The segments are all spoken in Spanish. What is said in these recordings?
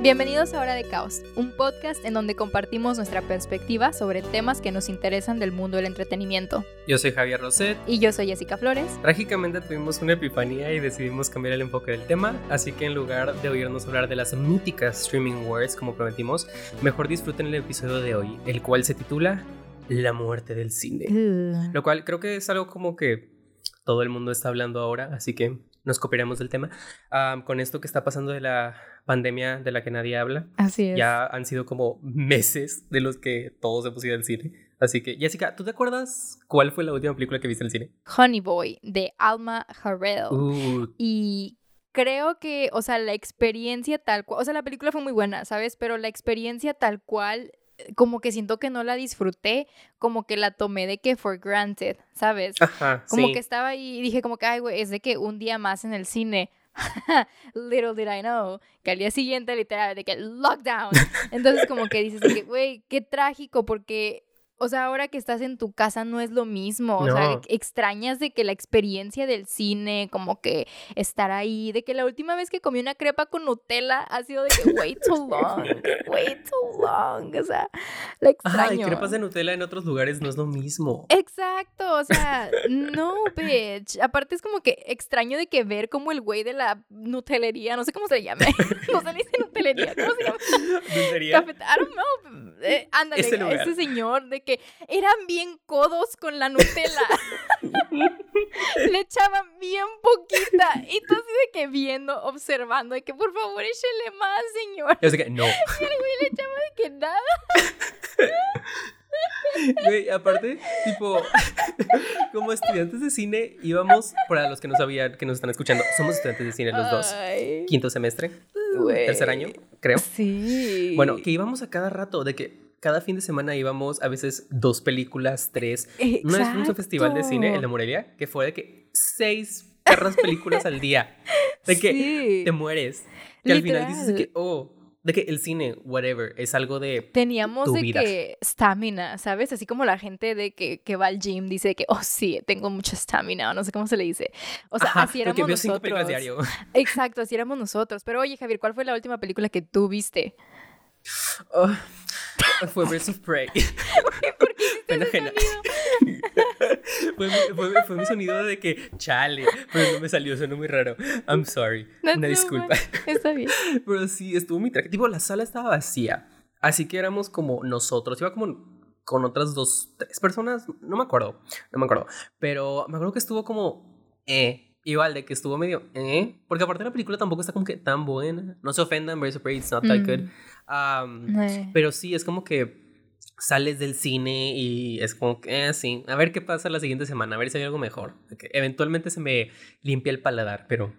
Bienvenidos a Hora de Caos, un podcast en donde compartimos nuestra perspectiva sobre temas que nos interesan del mundo del entretenimiento. Yo soy Javier Roset. Y yo soy Jessica Flores. Trágicamente tuvimos una epifanía y decidimos cambiar el enfoque del tema, así que en lugar de oírnos hablar de las míticas streaming wars como prometimos, mejor disfruten el episodio de hoy, el cual se titula La muerte del cine. Uh. Lo cual creo que es algo como que todo el mundo está hablando ahora, así que nos copiaremos del tema. Ah, con esto que está pasando de la pandemia de la que nadie habla, Así es. ya han sido como meses de los que todos hemos ido al cine. Así que, Jessica, ¿tú te acuerdas cuál fue la última película que viste en el cine? Honey Boy de Alma Harrell. Uh, Y creo que, o sea, la experiencia tal cual, o sea, la película fue muy buena, ¿sabes? Pero la experiencia tal cual, como que siento que no la disfruté, como que la tomé de que for granted, ¿sabes? ajá, Como sí. que estaba ahí y dije como que, ay, güey, es de que un día más en el cine. Little did I know que al día siguiente literal de que lockdown. Entonces como que dices de que, güey, qué trágico porque o sea, ahora que estás en tu casa no es lo mismo, o sea, extrañas de que la experiencia del cine, como que estar ahí, de que la última vez que comí una crepa con Nutella ha sido de que way too long, way too long, o sea, la extraño. Ay, crepas de Nutella en otros lugares no es lo mismo. Exacto, o sea, no, bitch. Aparte es como que extraño de que ver como el güey de la nutelería, no sé cómo se le llame, no se le dice nutelería, ¿cómo se llama? Cafet- I don't know. Eh, ándale, ese señor de que eran bien codos con la Nutella. le echaban bien poquita. Y tú así de que viendo, observando, de que por favor échele más, señor. Yo sé que no. Y el güey le echaba de que nada. Güey, aparte, tipo, como estudiantes de cine íbamos, para los que no sabían, que nos están escuchando, somos estudiantes de cine los dos. Ay, Quinto semestre, tercer año, creo. Sí. Bueno, que íbamos a cada rato, de que cada fin de semana íbamos a veces dos películas, tres. Una vez fuimos a un festival de cine, el de Morelia, que fue de que seis perras películas al día. De que Sí. te mueres. Que al final dices que, oh, de que el cine, whatever, es algo de... Teníamos tu de vida. que stamina, ¿sabes? Así como la gente de que, que va al gym dice que, oh, sí, tengo mucha stamina, o no sé cómo se le dice. O sea, Ajá, así éramos veo cinco nosotros. películas diario. Exacto, así éramos nosotros. Pero oye, Javier, ¿cuál fue la última película que tú viste? Oh, fue Birds of Prey. Fue, mi- fue- fue mi sonido de que, chale, pero no me salió, sonó muy raro. I'm sorry. That's Una disculpa. Está bien. Pero sí, estuvo muy trágico. Tipo, la sala estaba vacía. Así que éramos como nosotros. Iba como con otras dos, tres personas. No me acuerdo. No me acuerdo. Pero me acuerdo que estuvo como. Eh. Igual de que estuvo medio. Eh. Porque aparte la película tampoco está como que tan buena. No se ofendan, Birds of Prey, it's not that good. Um, pero sí, es como que sales del cine y es como que, eh, sí, a ver qué pasa la siguiente semana, a ver si hay algo mejor. Eventualmente se me limpia el paladar, pero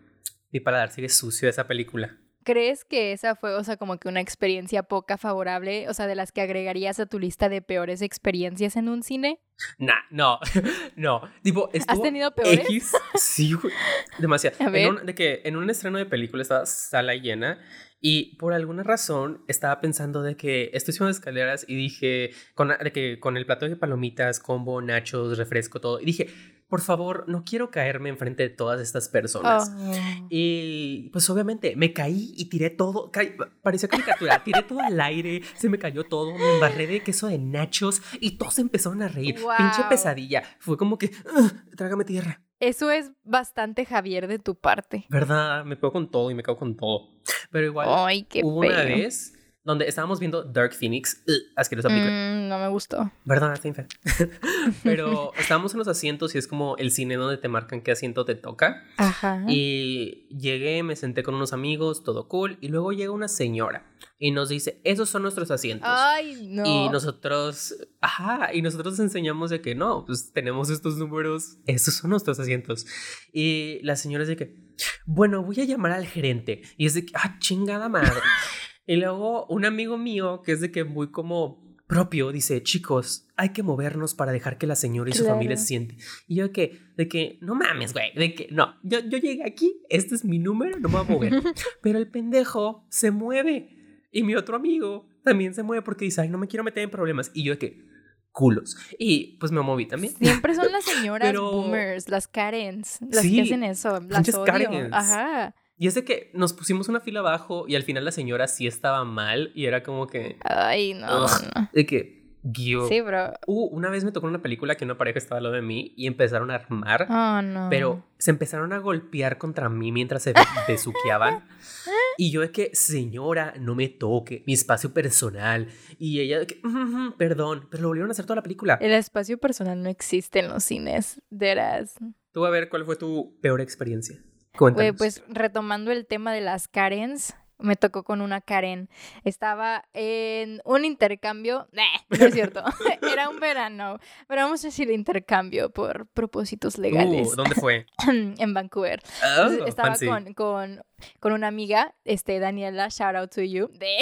mi paladar sigue sucio de esa película. ¿Crees que esa fue, o sea, como que una experiencia poca favorable, o sea, de las que agregarías a tu lista de peores experiencias en un cine? Nah, no, no. Tipo, estuvo tenido peores? X, sí, güey, demasiado. A ver. En un, de que en un estreno de película estaba sala llena y por alguna razón estaba pensando de que estoy subiendo escaleras y dije, con, de que con el plato de palomitas, combo, nachos, refresco, todo, y dije, por favor, no quiero caerme enfrente de todas estas personas. Oh. Y pues obviamente me caí y tiré todo, ca- parecía caricatura, tiré todo al aire, se me cayó todo, me embarré de queso de nachos y todos empezaron a reír. Pinche pesadilla, fue como que, "Ugh, trágame tierra. Eso es bastante Javier de tu parte. ¿Verdad? Me pego con todo y me cago con todo. Pero igual Ay, qué hubo feo. una vez donde estábamos viendo Dark Phoenix, ugh, asquerosa película. Mm, no me gustó. ¿Verdad? Está. Pero estábamos en los asientos y es como el cine donde te marcan qué asiento te toca. Ajá. Y llegué, me senté con unos amigos, todo cool. Y luego llega una señora y nos dice, esos son nuestros asientos. Ay, no. Y nosotros, ajá, y nosotros enseñamos de que no, pues tenemos estos números, esos son nuestros asientos. Y la señora de que, bueno, voy a llamar al gerente. Y es de que, ah, chingada madre. y luego un amigo mío, que es de que muy como propio, dice, chicos, hay que movernos para dejar que la señora y su Claro. familia se sienten. Y yo de que, de que, no mames, güey, de que, no, yo, yo llegué aquí, este es mi número, no me voy a mover. Pero el pendejo se mueve. Y mi otro amigo también se mueve porque dice, ay, no me quiero meter en problemas. Y yo de que, culos. Y pues me moví también. Siempre son las señoras Pero- boomers, las Karens, las Sí, que hacen eso. Las odio. Karens. Ajá. Y es de que nos pusimos una fila abajo y al final la señora sí estaba mal y era como que... Ay, no, Ugh. no. De que... Guío. Sí, bro. Uh, una vez me tocó una película que una pareja estaba al lado de mí y empezaron a armar, Oh, no. pero se empezaron a golpear contra mí mientras se besuqueaban. Y yo de que, señora, no me toque, mi espacio personal. Y ella de que, "Ujú, ujú, perdón, pero lo volvieron a hacer toda la película. El espacio personal no existe en los cines. Deras. Tú a ver cuál fue tu peor experiencia. Cuéntanos. pues retomando el tema de las Karens, me tocó con una Karen. Estaba en un intercambio. Nah, no es cierto. Era un verano. Pero vamos a decir intercambio por propósitos legales. Uh, ¿Dónde fue? en Vancouver. Entonces, Oh, estaba con, con, con una amiga, este, Daniela, shout out to you. De...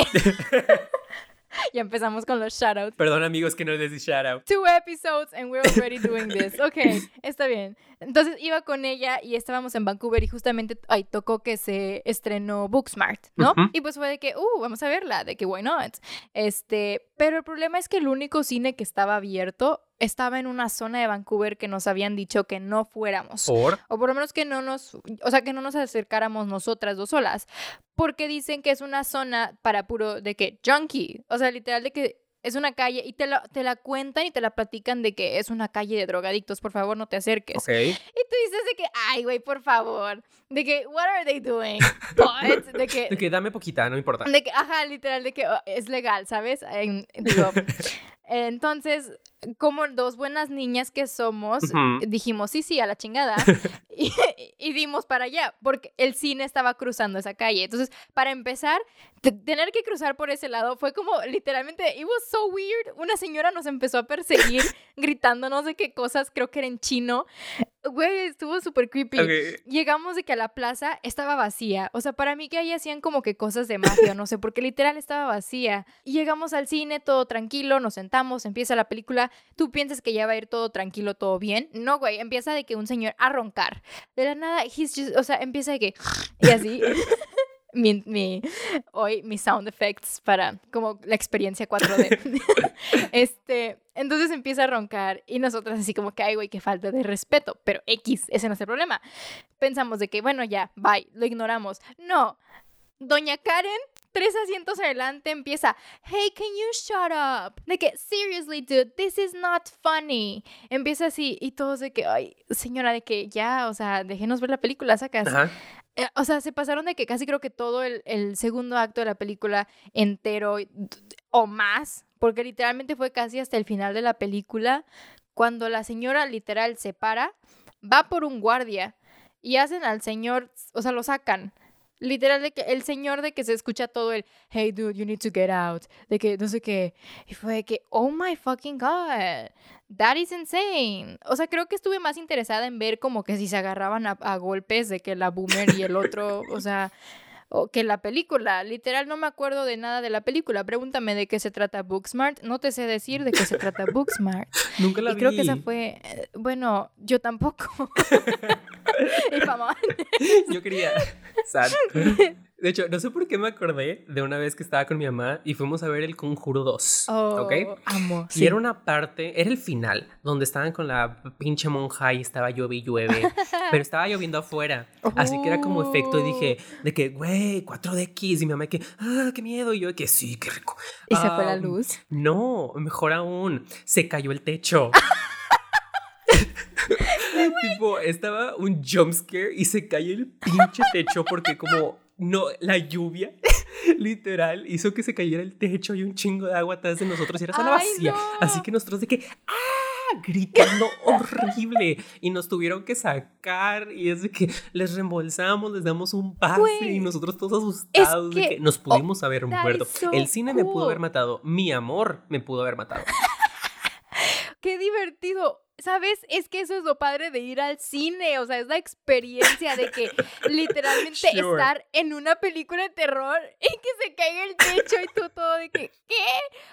ya empezamos con los shout outs. Perdón, amigos, que no les di shout out. Two episodes and we're already doing this. Ok, está bien. Entonces iba con ella y estábamos en Vancouver y justamente ahí tocó que se estrenó Booksmart, ¿no? Y pues fue de que, uh, vamos a verla, de que why not. Este, pero el problema es que el único cine que estaba abierto estaba en una zona de Vancouver que nos habían dicho que no fuéramos. ¿Por? O por lo menos que no nos, o sea, que no nos acercáramos nosotras dos solas. Porque dicen que es una zona para puro de que junkie. O sea, literal de que es una calle y te la, te la cuentan y te la platican de que es una calle de drogadictos. Por favor, no te acerques. Y tú dices de que, ay, güey, por favor. De que, what are they doing? What? De que, De que dame poquita, no importa. de que, ajá, literal, de que oh, es legal, ¿sabes? En- digo, entonces, como dos buenas niñas que somos, dijimos, sí, sí, a la chingada. y, y dimos para allá, porque el cine estaba cruzando esa calle. Entonces, para empezar, te- tener que cruzar por ese lado fue como, literalmente, it was so weird. Una señora nos empezó a perseguir, gritándonos de qué cosas, creo que era en chino. Güey, estuvo súper creepy. Llegamos de que a la plaza estaba vacía. O sea, para mí que ahí hacían como que cosas de magia, no sé, porque literal estaba vacía. Y llegamos al cine, todo tranquilo, nos sentamos, empieza la película. Tú piensas que ya va a ir todo tranquilo, todo bien. No, güey, empieza de que un señor a roncar. De la nada, he's just- o sea, empieza de que. Y así. Mi, mi- hoy mis sound effects para como la experiencia 4D. este, entonces empieza a roncar y nosotras así como que, ay, güey, qué falta de respeto. Pero X, ese no es el problema. Pensamos de que, bueno, ya, bye, lo ignoramos. No, Doña Karen, tres asientos adelante, empieza, hey, can you shut up? De que, seriously, dude, this is not funny. Empieza así y todos de que, ay, señora, de que ya, o sea, déjenos ver la película, sacas. Ajá. Eh, O sea, se pasaron de que casi creo que todo el, el segundo acto de la película entero o más, porque literalmente fue casi hasta el final de la película, cuando la señora literal se para, va por un guardia y hacen al señor, o sea, lo sacan. Literal de que el señor de que se escucha todo el hey dude, you need to get out, de que no sé qué. Y fue de que, oh my fucking god, that is insane. O sea, creo que estuve más interesada en ver como que si se agarraban a, a golpes de que la boomer y el otro, o sea, o que la película. Literal, no me acuerdo de nada de la película. Pregúntame de qué se trata Booksmart. No te sé decir de qué se trata Booksmart. Nunca la y vi. creo que esa fue, eh, bueno, yo tampoco. Yo quería. Sad. De hecho, no sé por qué me acordé de una vez que estaba con mi mamá y fuimos a ver El Conjuro 2. oh, ¿Ok? amo. Y era una parte, era el final, donde estaban con la pinche monja y estaba llueve y llueve, pero estaba lloviendo afuera. Así que era como efecto y dije, de que, güey, 4DX. Y mi mamá, que, ah, qué miedo. Y yo, de que sí, qué rico. Y se fue la luz. No, mejor aún, se cayó el techo. tipo, estaba un jump scare y se cayó el pinche techo porque como no, la lluvia literal hizo que se cayera el techo y un chingo de agua atrás de nosotros y era sala ¡Ay, vacía. no! Así que nosotros de que, ¡ah! gritando horrible y nos tuvieron que sacar y es de que les reembolsamos, les damos un pase Güey, y nosotros todos asustados de que- que nos pudimos haber that muerto. so El cine me pudo haber matado, mi amor me pudo haber matado. Qué divertido. ¿Sabes? Es que eso es lo padre de ir al cine. O sea, es la experiencia de que literalmente Sure. estar en una película de terror y que se caiga el techo y tú todo de que, ¿qué?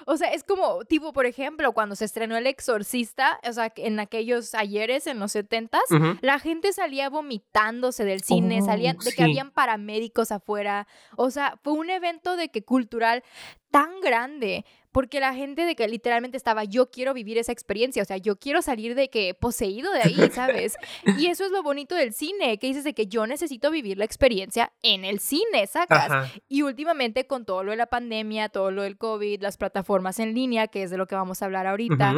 O sea, es como, tipo, por ejemplo, cuando se estrenó El Exorcista, o sea, en aquellos ayeres, en los setentas, Ujú. la gente salía vomitándose del cine, Oh, salían de que habían paramédicos afuera. O sea, fue un evento de que cultural tan grande, porque la gente de que literalmente estaba, yo quiero vivir esa experiencia, o sea, yo quiero salir de que poseído de ahí, ¿sabes? y eso es lo bonito del cine, que dices de que yo necesito vivir la experiencia en el cine, ¿sacas? Y últimamente con todo lo de la pandemia, todo lo del COVID, las plataformas en línea, que es de lo que vamos a hablar ahorita,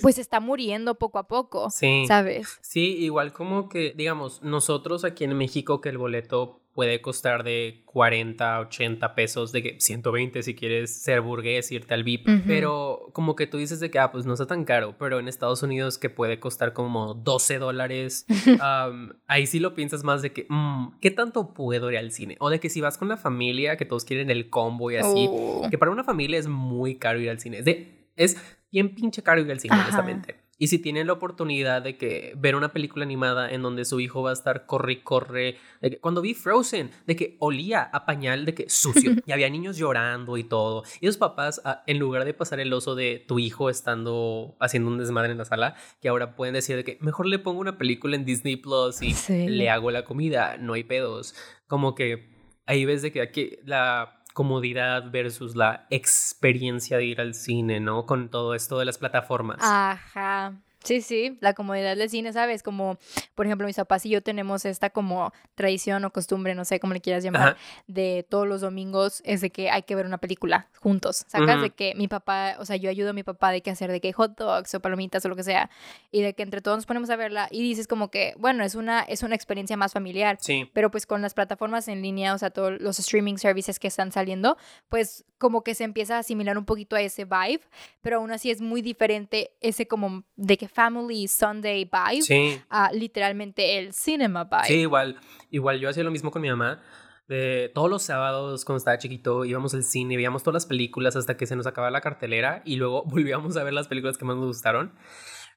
pues está muriendo poco a poco, sí. ¿sabes? Sí, igual como que, digamos, nosotros aquí en México que el boleto puede costar de 40, 80 pesos, de que 120 si quieres ser burgués, irte al VIP, pero como que tú dices de que, ah, pues no está tan caro, pero en Estados Unidos que puede costar como 12 dólares, ahí sí lo piensas más de que, mm, ¿qué tanto puedo ir al cine? O de que si vas con la familia, que todos quieren el combo y así, oh. que para una familia es muy caro ir al cine, es de, es bien pinche caro ir al cine, honestamente. Y si tienen la oportunidad de que ver una película animada en donde su hijo va a estar corre y corre, cuando vi Frozen, de que olía a pañal de que sucio y había niños llorando y todo. Y los papás, ah, en lugar de pasar el oso de tu hijo estando haciendo un desmadre en la sala, que ahora pueden decir de que mejor le pongo una película en Disney Plus y le hago la comida, no hay pedos. Como que ahí ves de que aquí la comodidad versus la experiencia de ir al cine, ¿no? Con todo esto de las plataformas. Ajá. Sí, sí, la comodidad del cine, ¿sabes? Como, por ejemplo, mis papás y yo tenemos esta como tradición o costumbre, no sé cómo le quieras llamar, de todos los domingos es de que hay que ver una película juntos. Sacas de que mi papá, o sea, yo ayudo a mi papá de que hacer de que hot dogs o palomitas o lo que sea, y de que entre todos nos ponemos a verla y dices como que, bueno, es una, es una experiencia más familiar. Sí. Pero pues con las plataformas en línea, o sea, todos los streaming services que están saliendo, pues como que se empieza a asimilar un poquito a ese vibe, pero aún así es muy diferente ese como de que Family Sunday vibe a literalmente el cinema vibe. Sí, igual, igual yo hacía lo mismo con mi mamá. De todos los sábados cuando estaba chiquito íbamos al cine, veíamos todas las películas hasta que se nos acababa la cartelera y luego volvíamos a ver las películas que más nos gustaron.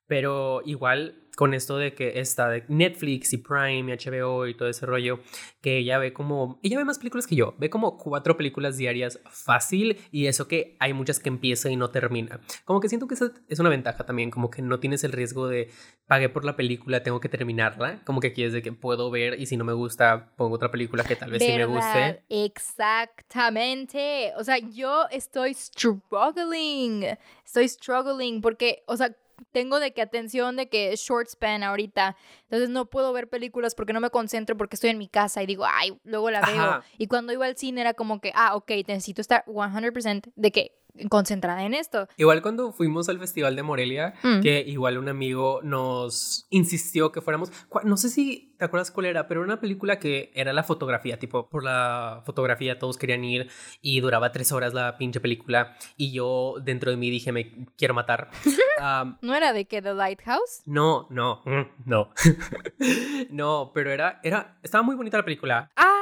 Pero igual con esto de que está de Netflix y Prime y HBO y todo ese rollo, que ella ve como, ella ve más películas que yo, ve como cuatro películas diarias fácil y eso que hay muchas que empieza y no termina. Como que siento que esa es una ventaja también, como que no tienes el riesgo de pagué por la película, tengo que terminarla, como que aquí es de que puedo ver y si no me gusta pongo otra película que tal vez sí me guste. Exactamente, o sea, yo estoy struggling, estoy struggling porque, o sea, tengo de que atención de que short span ahorita. Entonces no puedo ver películas porque no me concentro porque estoy en mi casa y digo, ay, luego la veo. Y cuando iba al cine era como que, ah, ok, necesito estar 100% de que concentrada en esto. Igual cuando fuimos al Festival de Morelia, mm. que igual un amigo nos insistió que fuéramos, no sé si te acuerdas cuál era, pero era una película que era la fotografía, tipo, por la fotografía todos querían ir y duraba tres horas la pinche película y yo dentro de mí dije, me quiero matar. ¿No era de que The Lighthouse? No, no, mm, no. no, pero era, era, estaba muy bonita la película. Ah,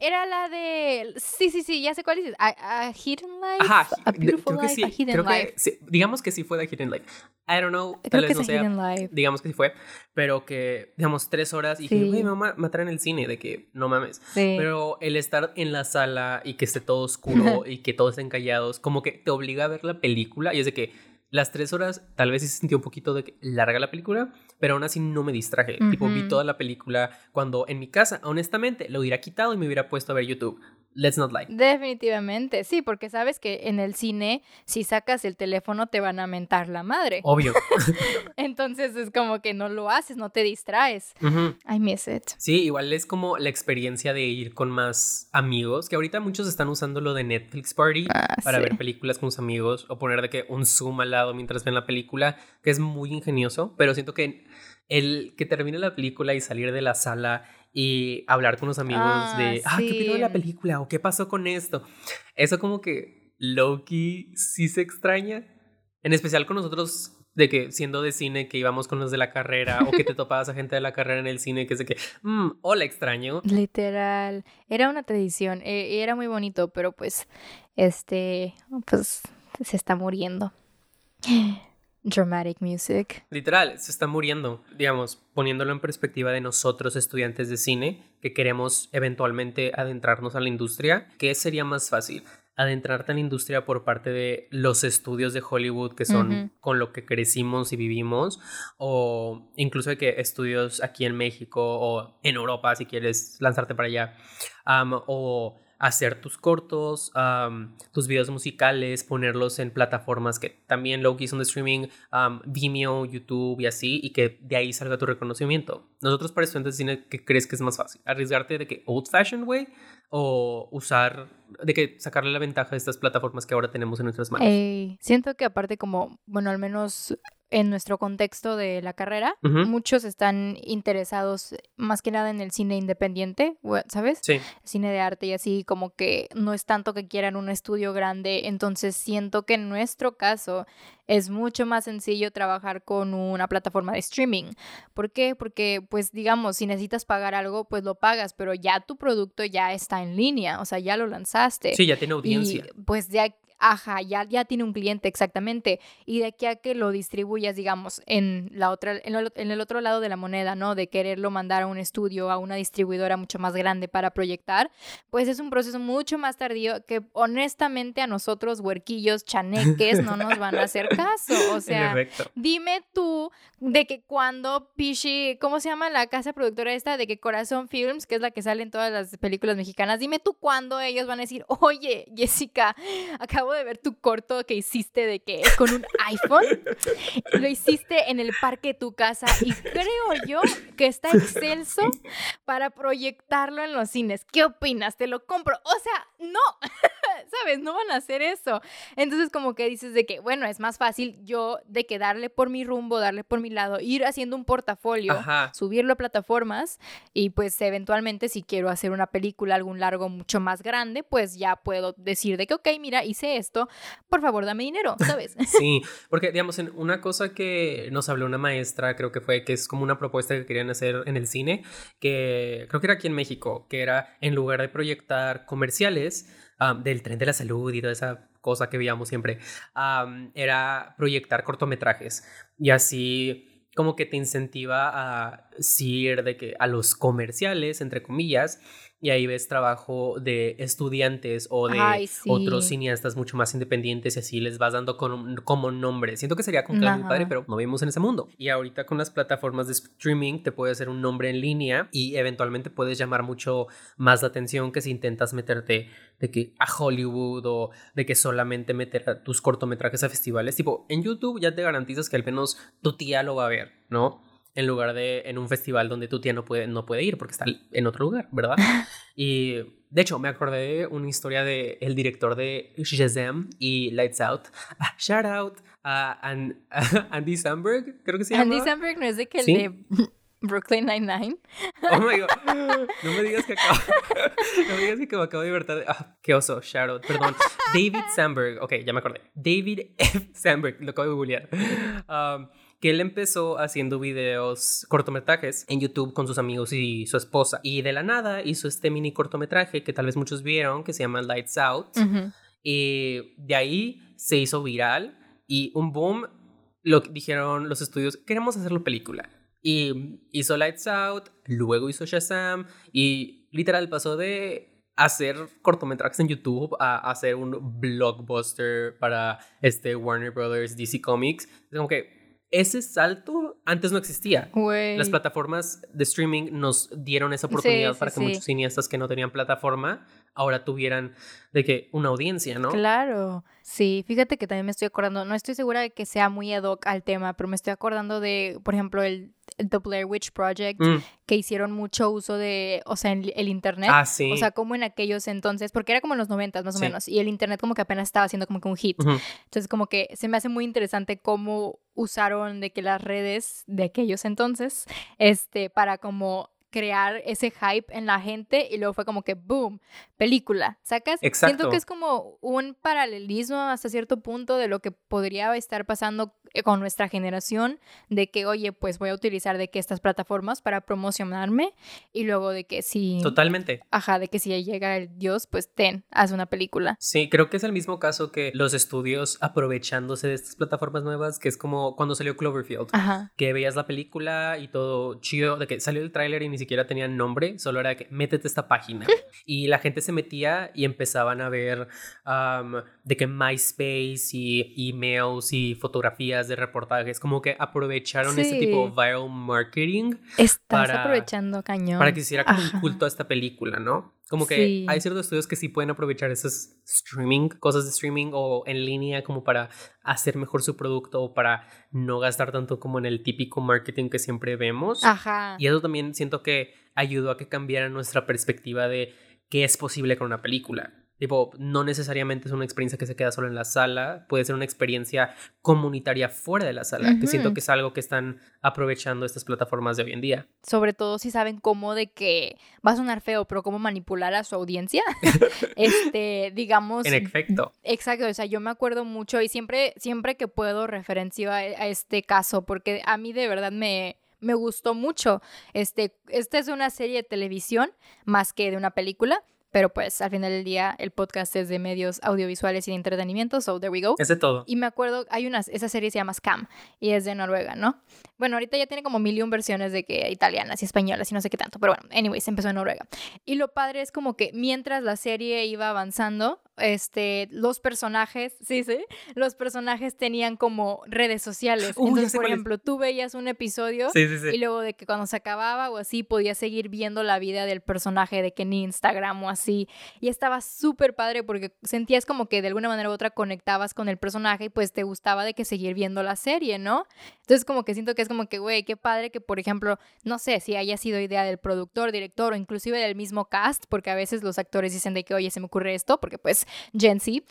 era la de. Sí, sí, sí, ya sé cuál es. A, Hidden Life. Ajá, a Beautiful Life. Sí. A Hidden creo Life. Que, digamos que sí fue The Hidden Life. I don't know. Tal vez no sea. Life. Digamos que sí fue. Pero que, digamos, tres horas. Y dije, güey, me voy a matar en el cine. De que no mames. Sí. Pero el estar en la sala y que esté todo oscuro y que todos estén callados, como que te obliga a ver la película. Y es de que las tres horas tal vez sí se sintió un poquito de larga la película, pero aún así no me distraje. Tipo, vi toda la película cuando en mi casa, honestamente, lo hubiera quitado y me hubiera puesto a ver YouTube. Let's not lie. Definitivamente, sí, porque sabes que en el cine, si sacas el teléfono, te van a mentar la madre. Obvio. Entonces es como que no lo haces, no te distraes. I miss it. Sí, igual es como la experiencia de ir con más amigos, que ahorita muchos están usando lo de Netflix Party ah, para ver películas con sus amigos o poner de que un zoom al lado mientras ven la película, que es muy ingenioso, pero siento que el que termine la película y salir de la sala y hablar con los amigos de, ah, ¿qué pido de la película? ¿O qué pasó con esto? Eso como que Loki sí se extraña. En especial con nosotros de que siendo de cine que íbamos con los de la carrera o que te topabas a gente de la carrera en el cine que es de que, mmm, hola extraño. Literal, era una tradición, e, era muy bonito, pero pues, este, pues se está muriendo. Dramatic music. Literal, se está muriendo, digamos, poniéndolo en perspectiva de nosotros estudiantes de cine que queremos eventualmente adentrarnos a la industria, ¿qué sería más fácil? adentrarte en la industria por parte de los estudios de Hollywood que son con lo que crecimos y vivimos o incluso de que estudios aquí en México o en Europa si quieres lanzarte para allá o hacer tus cortos, tus videos musicales, ponerlos en plataformas que también lo son de streaming, Vimeo, YouTube y así, y que de ahí salga tu reconocimiento. Nosotros para estudiantes de cine, ¿qué crees que es más fácil? ¿Arriesgarte de que old fashioned way o usar, de que sacarle la ventaja de estas plataformas que ahora tenemos en nuestras manos? siento que aparte como, bueno, al menos en nuestro contexto de la carrera, muchos están interesados más que nada en el cine independiente, ¿sabes? Sí. Cine de arte y así, como que no es tanto que quieran un estudio grande, entonces siento que en nuestro caso es mucho más sencillo trabajar con una plataforma de streaming. ¿Por qué? Porque, pues, digamos, si necesitas pagar algo, pues lo pagas, pero ya tu producto ya está en línea, o sea, ya lo lanzaste. Sí, ya tiene audiencia. Y, pues ya ajá, ya, ya tiene un cliente exactamente. Y de aquí a que lo distribuyas, digamos, en, la otra, en, el otro lado de la moneda, ¿no? De quererlo mandar a un estudio, a una distribuidora mucho más grande para proyectar, pues es un proceso mucho más tardío que honestamente a nosotros, huerquillos, chaneques, no nos van a hacer caso. O sea, dime tú de que cuando Pichi, ¿cómo se llama la casa productora esta? De que Corazón Films, que es la que sale en todas las películas mexicanas, dime tú cuándo ellos van a decir, oye, Jessica, acabo de ver tu corto que hiciste de que con un iPhone. Lo hiciste en el parque de tu casa y creo yo que está excelso para proyectarlo en los cines. ¿Qué opinas? Te lo compro. O sea, no, ¿sabes? No van a hacer eso. Entonces como que dices de que, bueno, es más fácil yo de que darle por mi rumbo, darle por mi lado, ir haciendo un portafolio, subirlo a plataformas y pues eventualmente si quiero hacer una película, algún largo mucho más grande, pues ya puedo decir de que, ok, mira, hice esto, por favor, dame dinero, ¿sabes? sí, porque digamos, en una cosa que nos habló una maestra, creo que fue que es como una propuesta que querían hacer en el cine, que creo que era aquí en México, que era en lugar de proyectar comerciales del tren de la salud y toda esa cosa que veíamos siempre, era proyectar cortometrajes y así como que te incentiva a ir de que a los comerciales, entre comillas, y ahí ves trabajo de estudiantes o de otros cineastas mucho más independientes y así les vas dando con, como nombre. Siento que sería con claro muy padre, pero no vivimos en ese mundo. Y ahorita con las plataformas de streaming te puede hacer un nombre en línea y eventualmente puedes llamar mucho más la atención que si intentas meterte de que a Hollywood o de que solamente meter tus cortometrajes a festivales. Tipo, en YouTube ya te garantizas que al menos tu tía lo va a ver, ¿no? En lugar de en un festival donde tu tía no puede, no puede ir porque está en otro lugar, ¿verdad? y de hecho, me acordé de una historia de el director de Shazam y Lights Out. Ah, shout out a, Andy Samberg, creo que se llama. Andy Samberg no es de que el de Brooklyn Nine-Nine. Oh my god. No me digas que acabo. No me digas que acabo de libertar. Ah, qué oso. Out. Perdón. David Samberg. Ok, ya me acordé. David F. Samberg. Lo acabo de googlear. Um, que él empezó haciendo videos cortometrajes en YouTube con sus amigos y su esposa. Y de la nada hizo este mini cortometraje que tal vez muchos vieron, que se llama Lights Out. Y de ahí se hizo viral y un boom, lo dijeron los estudios, queremos hacerlo película. Y hizo Lights Out, luego hizo Shazam y literal pasó de hacer cortometrajes en YouTube a hacer un blockbuster para este Warner Brothers DC Comics. Es como que ese salto antes no existía. Las plataformas de streaming nos dieron esa oportunidad para que muchos cineastas que no tenían plataforma ahora tuvieran de que una audiencia, ¿no? Claro. Sí, fíjate que también me estoy acordando, no estoy segura de que sea muy ad hoc al tema, pero me estoy acordando de, por ejemplo, el, The Blair Witch Project, mm. que hicieron mucho uso de, o sea, el, internet. Ah, sí. O sea, como en aquellos entonces, porque era como en los noventas más o menos, y el internet como que apenas estaba haciendo como que un hit. Entonces, como que se me hace muy interesante cómo usaron de que las redes de aquellos entonces, este, para como crear ese hype en la gente y luego fue como que boom, película, ¿sacas? Exacto. Siento que es como un paralelismo hasta cierto punto de lo que podría estar pasando eh, con nuestra generación de que, oye, pues voy a utilizar de que estas plataformas para promocionarme y luego de que si... Totalmente. Ajá, de que si llega el Dios, pues ten, haz una película. Sí, creo que es el mismo caso que los estudios aprovechándose de estas plataformas nuevas, que es como cuando salió Cloverfield, Ajá. que veías la película y todo chido, de que salió el tráiler y ni siquiera tenía nombre, solo era que métete esta página. y la gente se metía y empezaban a ver de que MySpace y emails y fotografías de reportajes, como que aprovecharon ese tipo de viral marketing. Estás aprovechando cañón. Para que hiciera como un culto a esta película, ¿no? Como que hay ciertos estudios que sí pueden aprovechar esos streaming, cosas de streaming o en línea como para hacer mejor su producto o para no gastar tanto como en el típico marketing que siempre vemos. Ajá. Y eso también siento que ayudó a que cambiara nuestra perspectiva de qué es posible con una película. Tipo, no necesariamente es una experiencia que se queda solo en la sala, puede ser una experiencia comunitaria fuera de la sala, que siento que es algo que están aprovechando estas plataformas de hoy en día. Sobre todo si saben cómo de que va a sonar feo, pero cómo manipular a su audiencia. este, digamos. En efecto. Exacto, o sea, yo me acuerdo mucho y siempre, siempre que puedo referencio a, este caso, porque a mí de verdad me, me gustó mucho. Este, esta es una serie de televisión más que de una película. Pero pues al final del día el podcast es de medios audiovisuales y de entretenimiento, so there we go. Es de todo. Y me acuerdo, hay una, esa serie se llama Scam y es de Noruega, ¿no? Bueno, ahorita ya tiene como mil y un versiones de que italianas y españolas y no sé qué tanto, pero bueno, anyways, empezó en Noruega. Y lo padre es como que mientras la serie iba avanzando, este, los personajes, sí, sí, los personajes tenían como redes sociales. Entonces, por ejemplo, tú veías un episodio y luego de que cuando se acababa o así, podías seguir viendo la vida del personaje de que en Instagram o así. Y estaba súper padre porque sentías como que de alguna manera u otra conectabas con el personaje y pues te gustaba de que seguir viendo la serie, ¿no? Entonces, como que siento que es como que, güey, qué padre que, por ejemplo, no sé si haya sido idea del productor, director o inclusive del mismo cast, porque a veces los actores dicen de que, oye, se me ocurre esto, porque pues Gen Z.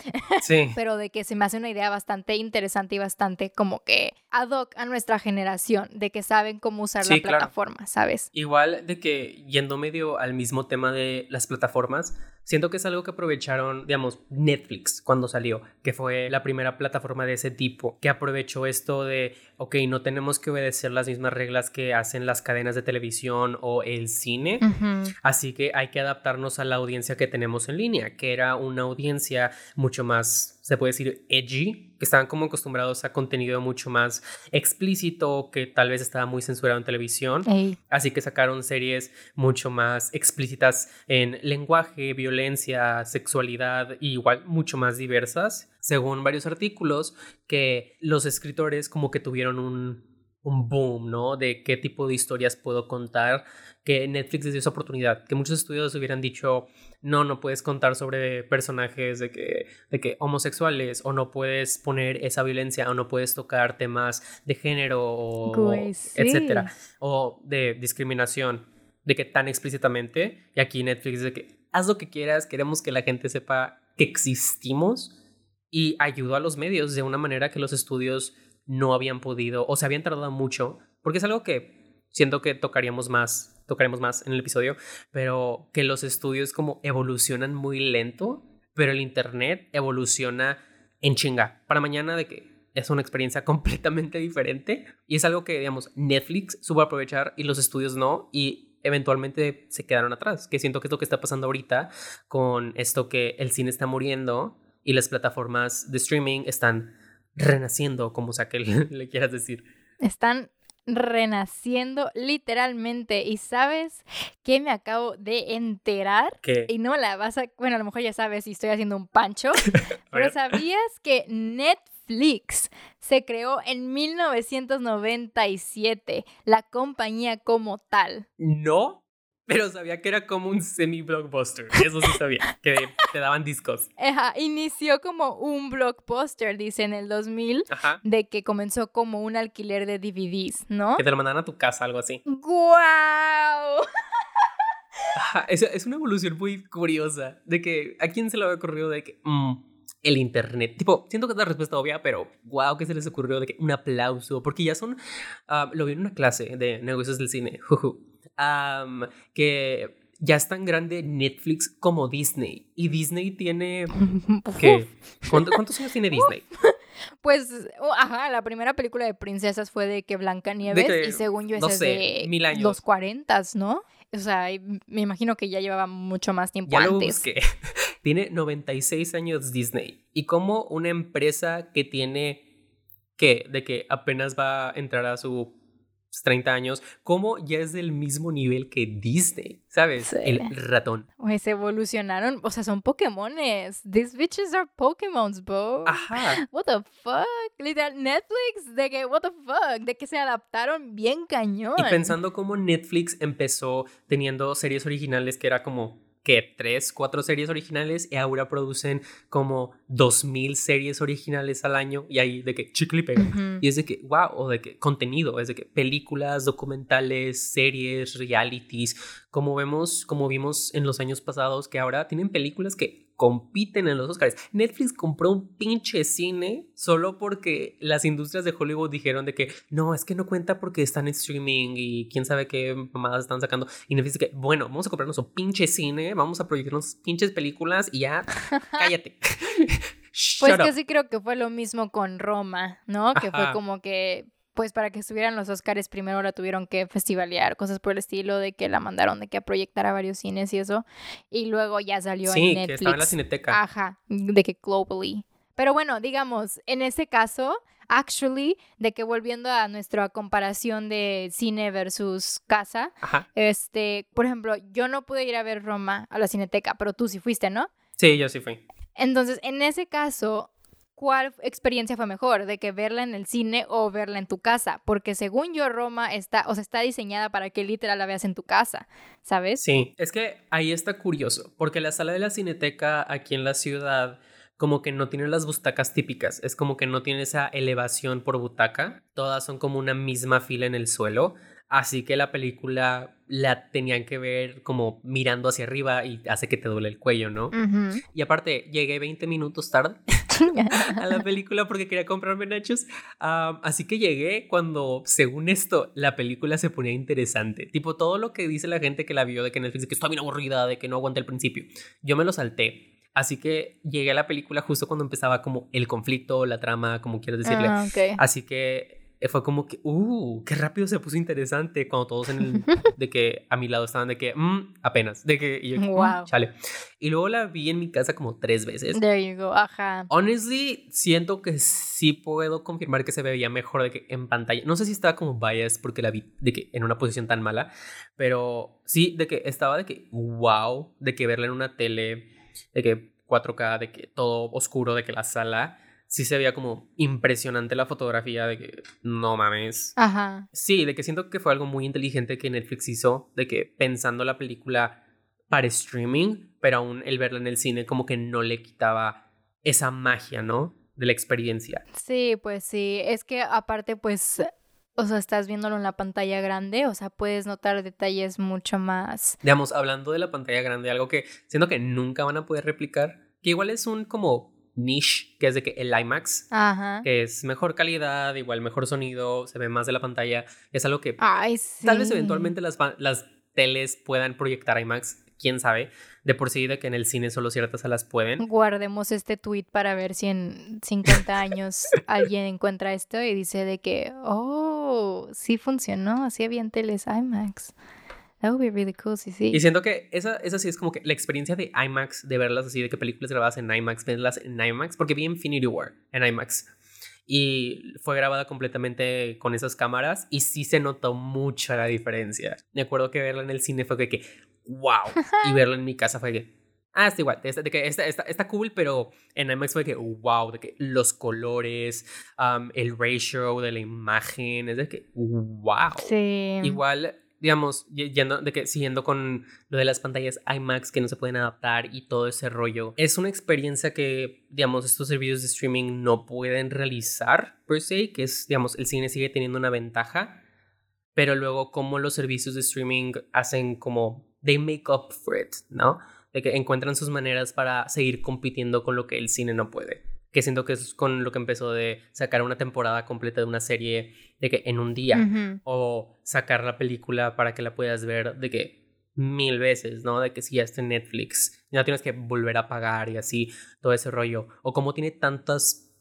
Sí. pero de que se me hace una idea bastante interesante y bastante como que ad hoc a nuestra generación, de que saben cómo usar la plataforma, ¿sabes? Igual de que yendo medio al mismo tema de las plataformas, siento que es algo que aprovecharon, digamos, Netflix cuando salió, que fue la primera plataforma de ese tipo, que aprovechó esto de, ok, no tenemos que obedecer las mismas reglas que hacen las cadenas de televisión o el cine, así que hay que adaptarnos a la audiencia que tenemos en línea, que era una audiencia mucho más se puede decir, edgy, que estaban como acostumbrados a contenido mucho más explícito, que tal vez estaba muy censurado en televisión. Así que sacaron series mucho más explícitas en lenguaje, violencia, sexualidad, y igual mucho más diversas. Según varios artículos, que los escritores como que tuvieron un, un boom, ¿no? De qué tipo de historias puedo contar, que Netflix les dio esa oportunidad, que muchos estudios hubieran dicho, no, no puedes contar sobre personajes de que, de que homosexuales o no puedes poner esa violencia o no puedes tocar temas de género o etcétera o de discriminación de que tan explícitamente y aquí Netflix dice que haz lo que quieras, queremos que la gente sepa que existimos y ayudó a los medios de una manera que los estudios no habían podido o se habían tardado mucho porque es algo que siento que tocaríamos más tocaremos más en el episodio, pero que los estudios como evolucionan muy lento, pero el Internet evoluciona en chinga. Para mañana de que es una experiencia completamente diferente y es algo que, digamos, Netflix supo aprovechar y los estudios no y eventualmente se quedaron atrás, que siento que es lo que está pasando ahorita con esto que el cine está muriendo y las plataformas de streaming están renaciendo, como sea que le quieras decir. Están renaciendo literalmente. ¿Y sabes qué me acabo de enterar? Y no la vas a... Bueno, a lo mejor ya sabes si estoy haciendo un pancho, pero ¿sabías que Netflix se creó en 1997, la compañía como tal? No, pero sabía que era como un semi-blockbuster. Eso sí sabía, que te daban discos. Ajá, inició como un blockbuster, dice en el 2000, de que comenzó como un alquiler de DVDs, ¿no? Que te lo mandaban a tu casa, algo así. ¡Guau! es, es, una evolución muy curiosa, de que a quién se le había ocurrido de que... Mm, el internet. Tipo, siento que es la respuesta obvia, pero wow, que se les ocurrió de que un aplauso, porque ya son, ah, lo vi en una clase de negocios del cine, que ya es tan grande Netflix como Disney. Y Disney tiene... ¿qué? ¿Cuántos años tiene Disney? Pues, oh, ajá, la primera película de princesas fue de que Blanca Nieves y según yo es de mil años. los 40, ¿no? O sea, me imagino que ya llevaba mucho más tiempo ya antes. Lo tiene 96 años Disney. Y como una empresa que tiene, ¿qué? De que apenas va a entrar a su 30 años, como ya es del mismo nivel que Disney, ¿sabes? El ratón. Pues evolucionaron, o sea, son Pokémones. These bitches are Pokémons, bro. Ajá. What the fuck? Literal, Netflix, de que, what the fuck, de que se adaptaron bien cañón. Y pensando cómo Netflix empezó teniendo series originales que era como que tres, cuatro series originales y ahora producen como dos mil series originales al año y ahí de que chicle y pega. Y es de que, wow, o de que contenido, es de que películas, documentales, series, realities, como vemos, como vimos en los años pasados, que ahora tienen películas que compiten en los Oscars. Netflix compró un pinche cine solo porque las industrias de Hollywood dijeron de que no, es que no cuenta porque están en streaming y quién sabe qué mamadas están sacando. Y Netflix dice que, bueno, vamos a comprarnos un pinche cine, vamos a proyectarnos pinches películas y ya, cállate. Pues que sí creo que fue lo mismo con Roma, ¿no? Que fue como que pues para que estuvieran los Oscars primero la tuvieron que festivalear, cosas por el estilo de que la mandaron de que a proyectar a varios cines y eso. Y luego ya salió en Netflix. que estaba en la cineteca. Ajá, de que globally. Pero bueno, digamos, en ese caso, actually, de que volviendo a nuestra comparación de cine versus casa, este, por ejemplo, yo no pude ir a ver Roma a la cineteca, pero tú sí fuiste, ¿no? Sí, yo sí fui. Entonces, en ese caso, ¿cuál experiencia fue mejor? ¿De que verla en el cine o verla en tu casa? Porque según yo, Roma está, o sea, está diseñada para que literal la veas en tu casa, ¿sabes? Sí, es que ahí está curioso, porque la sala de la cineteca aquí en la ciudad como que no tiene las butacas típicas, es como que no tiene esa elevación por butaca, todas son como una misma fila en el suelo, así que la película la tenían que ver como mirando hacia arriba y hace que te duele el cuello, ¿no? Y aparte, llegué 20 minutos tarde a la película porque quería comprarme nachos. así que llegué cuando, según esto, la película se ponía interesante. Tipo, todo lo que dice la gente que la vio de que Netflix que está bien aburrida, de que no aguanta el principio. Yo me lo salté. Así que llegué a la película justo cuando empezaba como el conflicto, la trama, como quieras decirle. Ah, así que fue como que, uh, qué rápido se puso interesante cuando todos en el, de que a mi lado estaban de que, mm, apenas, de que, y yo, wow. Mm, chale. Y luego la vi en mi casa como tres veces. There you go, ajá. Honestly, siento que sí puedo confirmar que se veía mejor de que en pantalla. No sé si estaba como bias porque la vi de que en una posición tan mala, pero sí, de que estaba de que, wow, de que verla en una tele, de que 4K, de que todo oscuro, de que la sala sí se veía como impresionante la fotografía de que no mames. Ajá. Sí, de que siento que fue algo muy inteligente que Netflix hizo, de que pensando la película para streaming, pero aún el verla en el cine como que no le quitaba esa magia, ¿no? De la experiencia. Sí, pues sí, es que aparte pues o sea, estás viéndolo en la pantalla grande, o sea, puedes notar detalles mucho más. Digamos, hablando de la pantalla grande, algo que siento que nunca van a poder replicar, que igual es un como niche, que es de que el IMAX, que es mejor calidad, igual mejor sonido, se ve más de la pantalla, es algo que tal vez eventualmente las, las teles puedan proyectar IMAX, quién sabe, de por sí de que en el cine solo ciertas salas pueden. Guardemos este tweet para ver si en 50 años alguien encuentra esto y dice de que, oh, sí funcionó, así había en teles IMAX. That would be really cool, sí, sí. Y siento que esa, esa sí es como que la experiencia de IMAX, de verlas así, de que películas grabadas en IMAX, verlas en IMAX, porque vi Infinity War en IMAX. Y fue grabada completamente con esas cámaras y sí se notó mucho la diferencia. Me acuerdo que verla en el cine fue que, que wow. Y verla en mi casa fue que, ah, está igual, de que está, está, está, cool, pero en IMAX fue que, wow, de que los colores, el ratio de la imagen, es de que, wow. Sí. Igual digamos, yendo, de que, siguiendo con lo de las pantallas IMAX que no se pueden adaptar y todo ese rollo, es una experiencia que, digamos, estos servicios de streaming no pueden realizar, per se, que es, digamos, el cine sigue teniendo una ventaja, pero luego como los servicios de streaming hacen como, they make up for it, ¿no? De que encuentran sus maneras para seguir compitiendo con lo que el cine no puede que siento que es con lo que empezó de sacar una temporada completa de una serie de que en un día o sacar la película para que la puedas ver de que mil veces, ¿no? De que si ya está en Netflix, ya tienes que volver a pagar y así, todo ese rollo. O como tiene tantas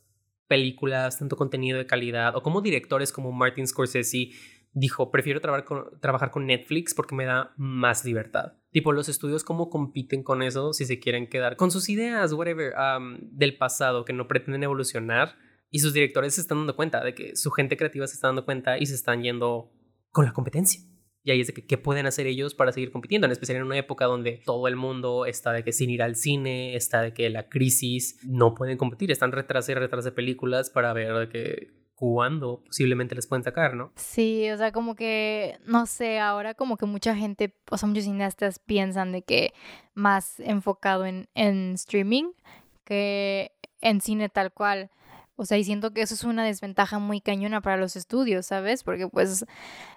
películas, tanto contenido de calidad, o como directores como Martin Scorsese dijo, prefiero trabajar con, trabajar con Netflix porque me da más libertad. Tipo, los estudios cómo compiten con eso si se quieren quedar con sus ideas, whatever, del pasado, que no pretenden evolucionar. Y sus directores se están dando cuenta de que su gente creativa se está dando cuenta y se están yendo con la competencia. Y ahí es de que qué pueden hacer ellos para seguir compitiendo, en especial en una época donde todo el mundo está de que sin ir al cine, está de que la crisis no pueden competir, están retrás y películas para ver de que cuándo posiblemente les pueden sacar, ¿no? Sí, o sea, como que, no sé, ahora como que mucha gente, o sea, muchos cineastas piensan de que más enfocado en, en streaming que en cine tal cual. O sea, y siento que eso es una desventaja muy cañona para los estudios, ¿sabes? Porque pues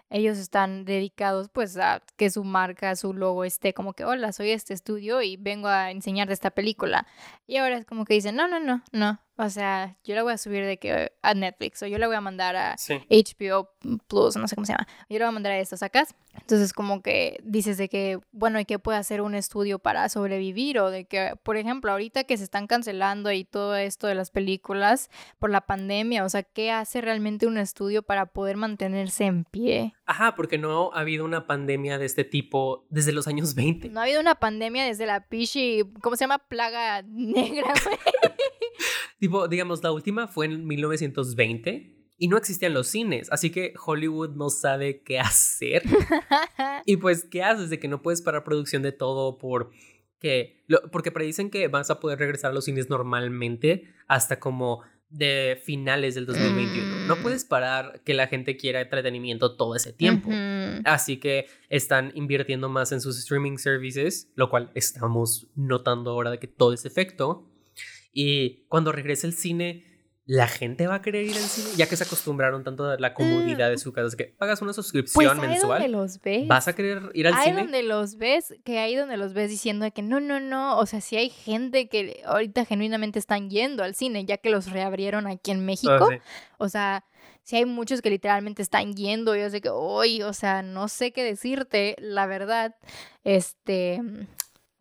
ellos están dedicados pues a que su marca, su logo esté como que, hola, soy este estudio y vengo a enseñarte esta película. Y ahora es como que dicen, no, no, no, no. O sea, yo la voy a subir de que a Netflix o yo la voy a mandar a HBO Plus, no sé cómo se llama. Yo la voy a mandar a esto, ¿sacas? Entonces como que dices de que, bueno, ¿y qué puede hacer un estudio para sobrevivir? O de que, por ejemplo, ahorita que se están cancelando y todo esto de las películas por la pandemia, o sea, ¿qué hace realmente un estudio para poder mantenerse en pie? Ajá, porque no ha habido una pandemia de este tipo desde los años 20. No ha habido una pandemia desde la pichi, ¿cómo se llama? Plaga negra, güey. tipo, digamos, la última fue en 1920 y no existían los cines, así que Hollywood no sabe qué hacer. y pues, ¿qué haces de que no puedes parar producción de todo por que porque predicen que vas a poder regresar a los cines normalmente hasta como de finales del 2021. No mm. puedes parar que la gente quiera entretenimiento todo ese tiempo. Así que están invirtiendo más en sus streaming services, lo cual estamos notando ahora de que todo es efecto. Y cuando regrese el cine, la gente va a querer ir al cine, ya que se acostumbraron tanto a la comodidad de mm. su casa, es que pagas una suscripción pues mensual. Donde los ves. Vas a querer ir al ahí cine. Ahí donde los ves, que ahí donde los ves diciendo que no, no, no, o sea, si hay gente que ahorita genuinamente están yendo al cine, ya que los reabrieron aquí en México. O sea, si hay muchos que literalmente están yendo, yo sé que, hoy, o sea, no sé qué decirte, la verdad, este,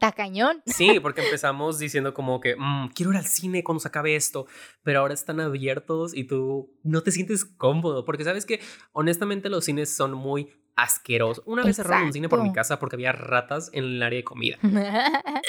Está cañón. Sí, porque empezamos diciendo como que mm, quiero ir al cine cuando se acabe esto, pero ahora están abiertos y tú no te sientes cómodo, porque sabes que honestamente los cines son muy asquerosos. Una vez cerraron un cine por mi casa porque había ratas en el área de comida.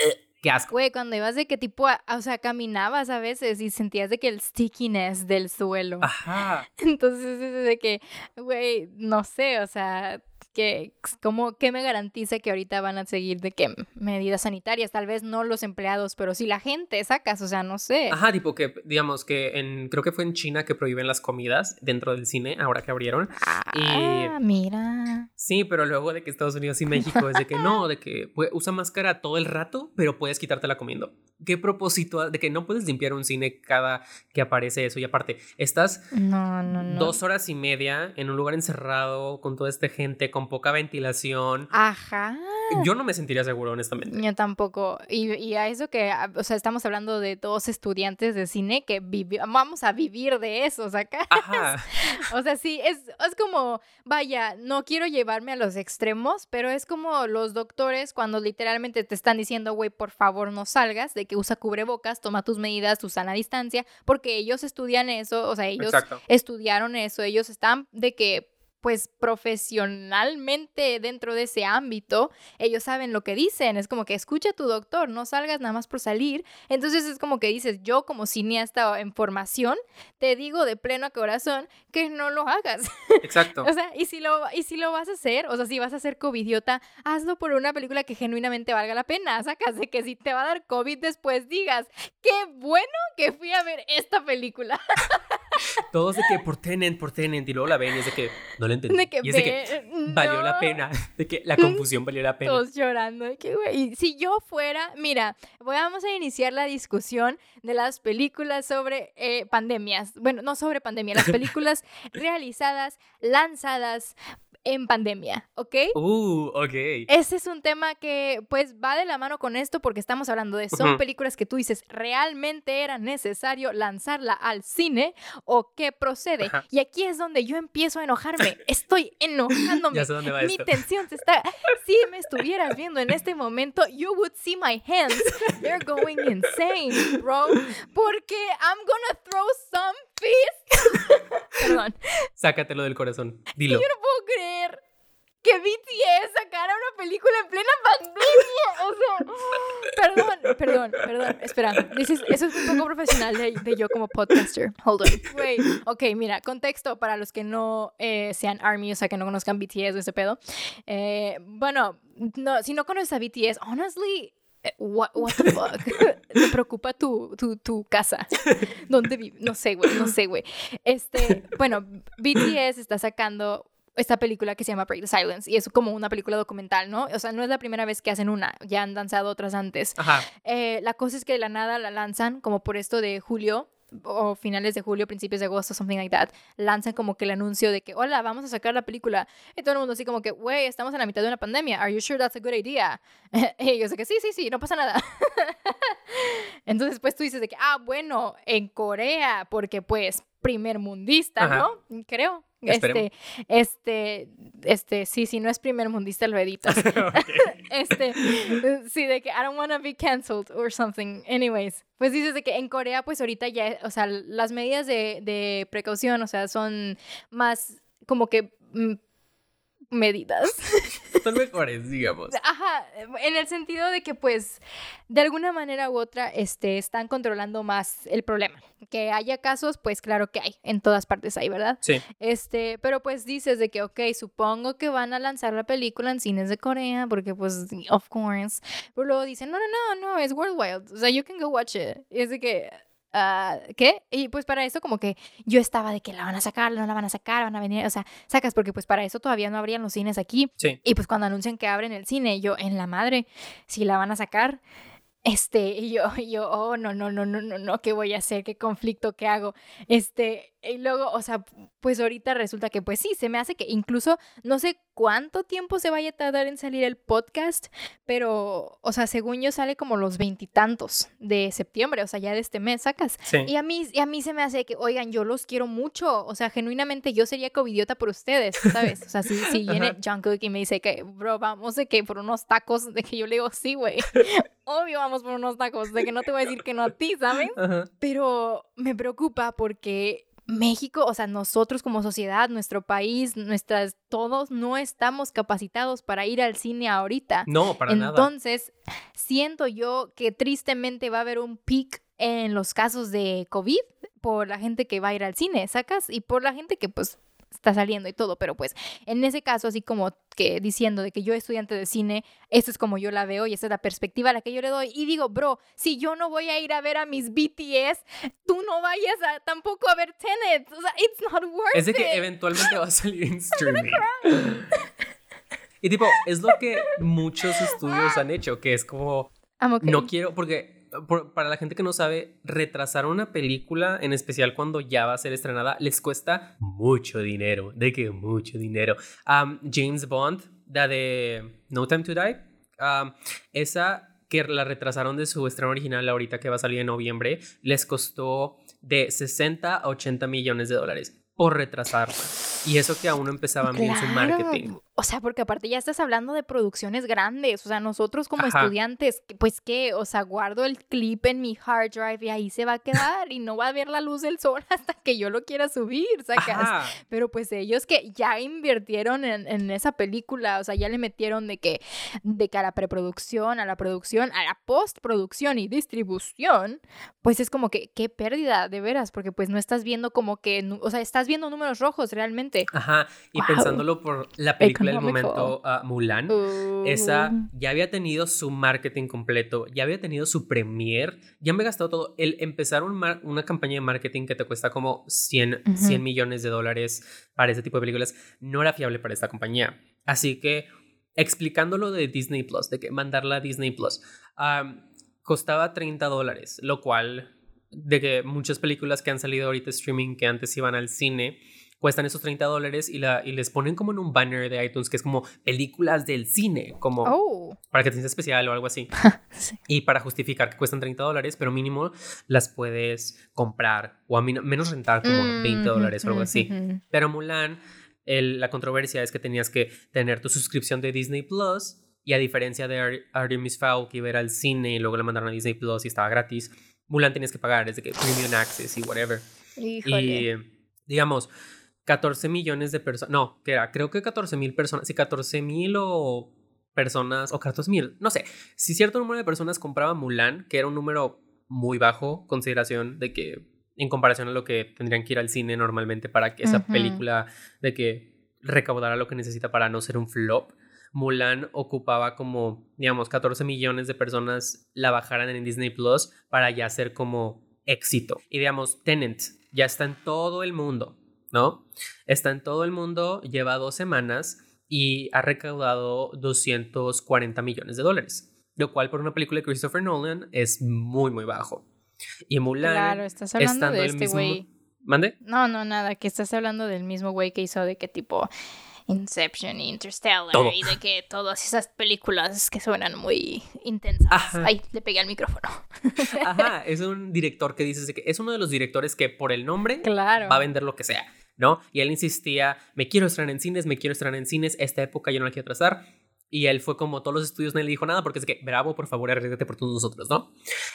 Eh, qué asco. Güey, cuando ibas de qué tipo, o sea, caminabas a veces y sentías de que el stickiness del suelo. Ajá. Entonces, es de que, güey, no sé, o sea, que, como, ¿qué me garantiza que ahorita van a seguir de qué medidas sanitarias? Tal vez no los empleados, pero sí la gente, sacas, o sea, no sé. Ajá, tipo que, digamos que en, creo que fue en China que prohíben las comidas dentro del cine, ahora que abrieron. Ah, mira. Sí, pero luego de que Estados Unidos y México es de que no, de que usa máscara todo el rato, pero puedes quitártela comiendo. ¿Qué propósito de que no puedes limpiar un cine cada que aparece eso? Y aparte, estás dos horas y media en un lugar encerrado con toda esta gente, con poca ventilación. Ajá. Yo no me sentiría seguro, honestamente. Yo tampoco. Y, y a eso que, o sea, estamos hablando de dos estudiantes de cine que vamos a vivir de eso, acá. Ajá. o sea, sí, es, es como, vaya, no quiero llevarme a los extremos, pero es como los doctores cuando literalmente te están diciendo, güey, por favor no salgas, de que usa cubrebocas, toma tus medidas, tu sana distancia, porque ellos estudian eso, o sea, ellos estudiaron eso, ellos están de que pues profesionalmente dentro de ese ámbito, ellos saben lo que dicen, es como que escucha a tu doctor, no salgas nada más por salir, entonces es como que dices, yo como cineasta en formación, te digo de pleno corazón que no lo hagas. Exacto. o sea, y si, lo, y si lo vas a hacer, o sea, si vas a ser covidiota, hazlo por una película que genuinamente valga la pena, sacas de que si te va a dar COVID después digas, qué bueno que fui a ver esta película. Todos de que por Tenent, por Tenent, y luego la ven y es de que no lo entendí. De que, y es de que valió la pena, de que la confusión valió la pena. Todos llorando, de que, güey, si yo fuera, mira, vamos a iniciar la discusión de las películas sobre eh, pandemias. Bueno, no sobre pandemia, las películas realizadas, lanzadas en pandemia, ¿ok? Uh, ok. Ese es un tema que pues va de la mano con esto porque estamos hablando de son películas que tú dices realmente era necesario lanzarla al cine o qué procede. Y aquí es donde yo empiezo a enojarme. Estoy enojándome. ya sé dónde va Mi tensión se está. Si me estuvieras viendo en este momento, you would see my hands. They're going insane, bro. Porque I'm gonna throw some Perdón. Sácatelo del corazón. Dilo. Yo no puedo creer que BTS sacara una película en plena pandemia. O sea, perdón, perdón, perdón. Espera, eso es un poco profesional de, yo como podcaster. Hold on. Wait. Ok, mira, contexto para los que no eh, sean ARMY, o sea, que no conozcan BTS o ese pedo. Eh, bueno, no, si no conoces a BTS, honestly, what, what the fuck? Me preocupa tu, tu, tu casa. ¿Dónde vives? No sé, güey, no sé, güey. Este, bueno, BTS está sacando esta película que se llama Break the Silence y es como una película documental, ¿no? O sea, no es la primera vez que hacen una, ya han lanzado otras antes. Ajá. Eh, la cosa es que de la nada la lanzan como por esto de julio o finales de julio, principios de agosto, something like that, lanzan como que el anuncio de que, hola, vamos a sacar la película. Y todo el mundo así como que, güey, estamos en la mitad de una pandemia. Are you sure that's a good idea? y yo sé que sí, sí, sí, no pasa nada. Entonces, pues tú dices de que, ah, bueno, en Corea, porque pues primer mundista, ¿no? Creo. Este, este, este, sí, si no es primer mundista, lo editas. este, sí, de que I don't want to be canceled or something. Anyways, pues dices de que en Corea, pues ahorita ya, o sea, las medidas de, de precaución, o sea, son más como que mm, medidas. Son mejores, digamos. Ajá, en el sentido de que pues de alguna manera u otra este, están controlando más el problema. Que haya casos, pues claro que hay, en todas partes hay, ¿verdad? Sí. Este, pero pues dices de que, ok, supongo que van a lanzar la película en cines de Corea, porque pues, of course. Pero luego dicen, no, no, no, no, es worldwide. O sea, you can go watch it. Y es de que, Uh, ¿qué? Y pues para eso como que yo estaba de que la van a sacar, no la van a sacar, van a venir, o sea, sacas porque pues para eso todavía no abrían los cines aquí. Sí. Y pues cuando anuncian que abren el cine, yo en la madre, si la van a sacar, este, y yo, y yo, oh, no, no, no, no, no, no, ¿qué voy a hacer? ¿Qué conflicto? ¿Qué hago? Este, y luego, o sea, pues ahorita resulta que, pues sí, se me hace que incluso, no sé cuánto tiempo se vaya a tardar en salir el podcast, pero, o sea, según yo sale como los veintitantos de septiembre, o sea, ya de este mes sacas. Sí. Y a mí, y a mí se me hace que, oigan, yo los quiero mucho, o sea, genuinamente yo sería covidiota por ustedes, ¿sabes? O sea, si, si viene Jungkook y me dice que, bro, vamos de que por unos tacos, de que yo le digo, sí, güey, obvio vamos por unos tacos, de que no te voy a decir que no a ti, ¿sabes? Ajá. Pero me preocupa porque México, o sea, nosotros como sociedad, nuestro país, nuestras, todos no estamos capacitados para ir al cine ahorita. No, para nada. Entonces, siento yo que tristemente va a haber un peak en los casos de COVID por la gente que va a ir al cine, ¿sacas? Y por la gente que pues está saliendo y todo, pero pues en ese caso, así como que diciendo de que yo estudiante de cine, esto es como yo la veo y esa es la perspectiva a la que yo le doy. Y digo, bro, si yo no voy a ir a ver a mis BTS, tú no vayas a tampoco a ver Tenet. O sea, it's not worth Es de que it. eventualmente va a salir en streaming. Y tipo, es lo que muchos estudios han hecho, que es como, okay. no quiero, porque por- para la gente que no sabe, retrasar una película, en especial cuando ya va a ser estrenada, les cuesta mucho dinero, de que mucho dinero. Um, James Bond, la de No Time to Die, um, esa que la retrasaron de su estreno original ahorita que va a salir en noviembre, les costó de 60 a 80 millones de dólares por retrasarla. Y eso que aún no empezaban bien su marketing. O sea, porque aparte ya estás hablando de producciones grandes. O sea, nosotros como Ajá. estudiantes, pues que, o sea, guardo el clip en mi hard drive y ahí se va a quedar y no va a ver la luz del sol hasta que yo lo quiera subir, sacas. Ajá. Pero pues ellos que ya invirtieron en, en esa película, o sea, ya le metieron de que, de que a la preproducción, a la producción, a la postproducción y distribución, pues es como que, qué pérdida, de veras, porque pues no estás viendo como que, o sea, estás viendo números rojos realmente. Ajá. Y Wow. pensándolo por la película del Económico. momento, ah, Mulan. Esa ya había tenido su marketing completo, ya había tenido su premier, ya me he gastado todo. El empezar un mar- una campaña de marketing que te cuesta como 100, Ujú. 100 millones de dólares para ese tipo de películas no era fiable para esta compañía. Así que explicándolo de Disney Plus, de que mandarla a Disney Plus, am, costaba 30 dólares, lo cual de que muchas películas que han salido ahorita streaming que antes iban al cine cuestan esos 30 dólares y, la, y les ponen como en un banner de iTunes que es como películas del cine, como Oh. para que te sientas especial o algo así. Sí. Y para justificar que cuestan 30 dólares, pero mínimo las puedes comprar o a menos rentar como 20 dólares o algo así. Ujú. Pero Mulan, el- la controversia es que tenías que tener tu suscripción de Disney Plus y a diferencia de Ar- Artemis Fowl que iba al cine y luego la mandaron a Disney Plus y estaba gratis, Mulan tenías que pagar, es de que Premium Access y whatever. Híjole. Y digamos, 14 millones de personas, no, que era, creo que 14 mil personas, sí, 14 mil o personas, o 14 mil, no sé, si cierto número de personas compraba Mulan, que era un número muy bajo, consideración de que en comparación a lo que tendrían que ir al cine normalmente para que esa película de que recaudara lo que necesita para no ser un flop. Mulan ocupaba como, digamos, 14 millones de personas la bajaran en Disney Plus para ya ser como éxito. Y digamos, Tenant ya está en todo el mundo, ¿no? Está en todo el mundo, lleva dos semanas y ha recaudado 240 millones de dólares, lo cual por una película de Christopher Nolan es muy, muy bajo. Y Mulan. Claro, estás hablando de este güey. ¿Mande? No, no, nada, que estás hablando del mismo güey que hizo de qué tipo Inception Interstellar y de que todas esas películas que suenan muy intensas. Ajá. Ay, le pegué al micrófono. Ajá, es un director que dices que es uno de los directores que por el nombre claro. va a vender lo que sea, ¿no? Y él insistía, me quiero estrenar en cines, me quiero estrenar en cines, esta época yo no la quiero trazar. Y él fue como todos los estudios, no le dijo nada porque es que, bravo, por favor, arriesgate por todos nosotros, ¿no?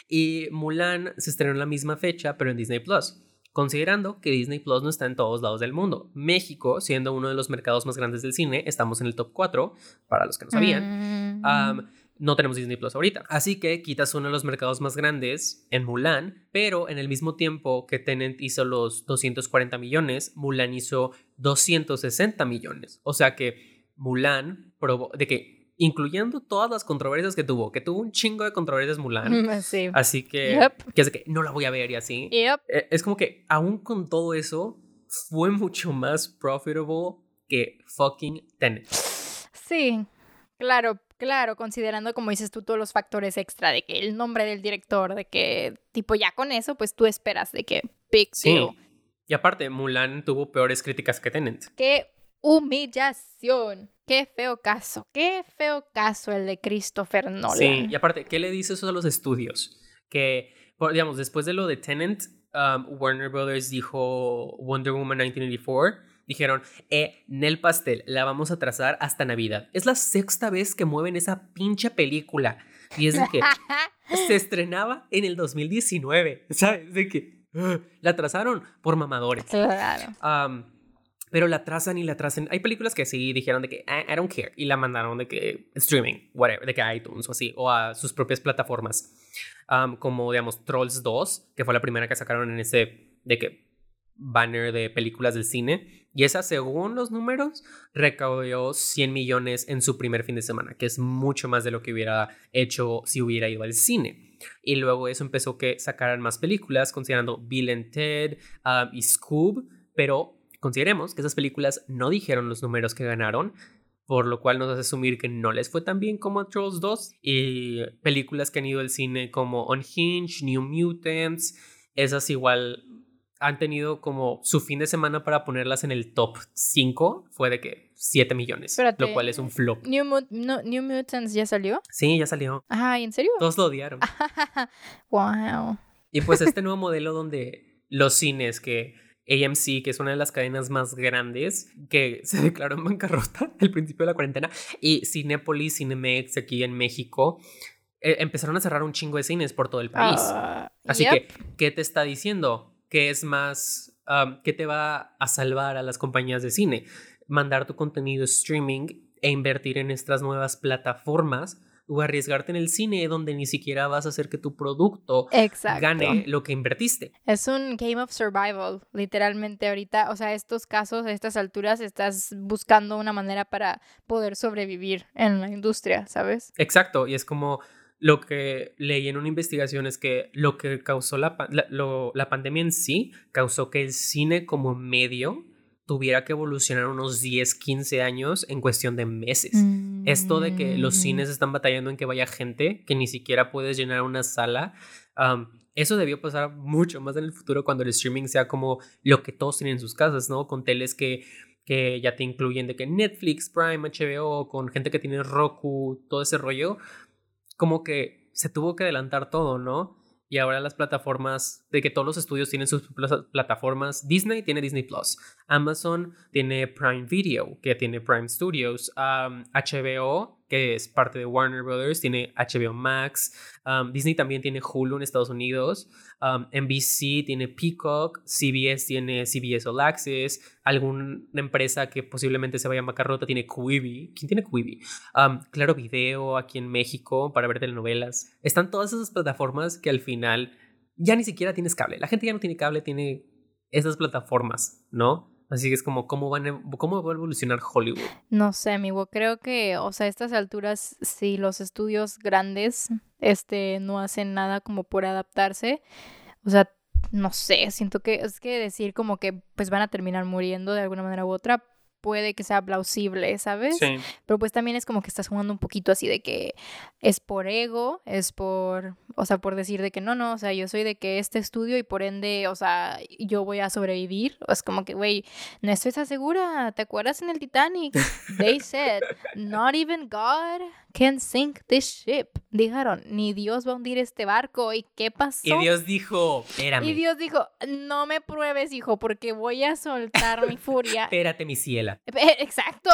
Y Mulan se estrenó en la misma fecha, pero en Disney Plus considerando que Disney Plus no está en todos lados del mundo. México, siendo uno de los mercados más grandes del cine, estamos en el top 4, para los que no sabían. Mm. No tenemos Disney Plus ahorita. Así que quitas uno de los mercados más grandes en Mulan, pero en el mismo tiempo que Tenant hizo los 240 millones, Mulan hizo 260 millones. O sea que Mulan probó de que incluyendo todas las controversias que tuvo, que tuvo un chingo de controversias Mulan. Sí. Así que, que es que no la voy a ver y así. Yep. Eh, es como que aún con todo eso, fue mucho más profitable que fucking Tenet. Sí, claro, claro, considerando como dices tú todos los factores extra de que el nombre del director, de que tipo ya con eso, pues tú esperas de que big sí. Y aparte, Mulan tuvo peores críticas que Tenet. ¡Qué humillación! Qué feo caso, qué feo caso el de Christopher Nolan. Sí, y aparte, ¿qué le dice eso a los estudios? Que, digamos, después de lo de Tenant, um, Warner Brothers dijo Wonder Woman 1984, dijeron, eh, Nel Pastel, la vamos a trazar hasta Navidad. Es la sexta vez que mueven esa pinche película. Y es de que se estrenaba en el 2019, ¿sabes? De que la trazaron por mamadores. Claro. Um, pero la trazan y la trazan. Hay películas que sí dijeron de que ah, I, don't care y la mandaron de que streaming, whatever, de que iTunes o así, o a sus propias plataformas. como digamos Trolls 2, que fue la primera que sacaron en ese de que banner de películas del cine. Y esa, según los números, recaudó 100 millones en su primer fin de semana, que es mucho más de lo que hubiera hecho si hubiera ido al cine. Y luego eso empezó que sacaran más películas, considerando Bill and Ted y Scoob, pero Consideremos que esas películas no dijeron los números que ganaron, por lo cual nos hace asumir que no les fue tan bien como Trolls 2. Y películas que han ido al cine como Unhinged, New Mutants, esas igual han tenido como su fin de semana para ponerlas en el top 5 fue de que 7 millones, lo cual es un flop. New, New, Mutants ya salió? Sí, ya salió. Ajá, ¿en serio? Todos lo odiaron. wow. Y pues este nuevo modelo donde los cines que AMC, que es una de las cadenas más grandes, que se declaró en bancarrota al principio de la cuarentena, y Cinepolis, Cinemex aquí en México, eh, empezaron a cerrar un chingo de cines por todo el país. Ah, Así que, ¿qué te está diciendo? ¿Qué es más, um, qué te va a salvar a las compañías de cine? Mandar tu contenido streaming e invertir en estas nuevas plataformas o arriesgarte en el cine donde ni siquiera vas a hacer que tu producto gane lo que invertiste. Es un game of survival, literalmente ahorita, o sea, estos casos, a estas alturas, estás buscando una manera para poder sobrevivir en la industria, ¿sabes? Exacto, y es como lo que leí en una investigación es que lo que causó la, la pandemia en sí causó que el cine como medio tuviera que evolucionar unos 10, 15 años en cuestión de meses. Esto de que los cines están batallando en que vaya gente, que ni siquiera puedes llenar una sala, eso debió pasar mucho más en el futuro cuando el streaming sea como lo que todos tienen en sus casas, ¿no? Con teles que, que ya te incluyen de que Netflix, Prime, HBO, con gente que tiene Roku, todo ese rollo, como que se tuvo que adelantar todo, ¿no? y ahora las plataformas, de que todos los estudios tienen sus plataformas. Disney tiene Disney Plus, Amazon tiene Prime Video, que tiene Prime Studios, HBO que es parte de Warner Brothers, tiene HBO Max, um, Disney también tiene Hulu en Estados Unidos, um, NBC tiene Peacock, CBS tiene CBS All Access, alguna empresa que posiblemente se vaya a macarrota tiene Quibi. ¿Quién tiene Quibi? Um, claro Video aquí en México para ver telenovelas. Están todas esas plataformas que al final ya ni siquiera tienes cable. La gente ya no tiene cable, tiene esas plataformas, ¿no? Así que es como, ¿cómo, van ¿cómo va a evolucionar Hollywood? No sé, amigo, creo que, o sea, a estas alturas, si los estudios grandes, este, no hacen nada como por adaptarse, o sea, no sé, siento que es que decir como que pues van a terminar muriendo de alguna manera u otra, puede que sea plausible, ¿sabes? Sí. Pero pues también es como que estás jugando un poquito así de que es por ego, es por, o sea, por decir de que no, no, o sea, yo soy de que este estudio y por ende, o sea, yo voy a sobrevivir. O es como que, güey, no estoy tan segura. ¿Te acuerdas en el Titanic? They said, not even God can sink this ship. Dijeron, ni Dios va a hundir este barco. ¿Y qué pasó? Y Dios dijo, espérame, Y Dios dijo, no me pruebes, hijo, porque voy a soltar mi furia. espérate, mi ciela. Exacto.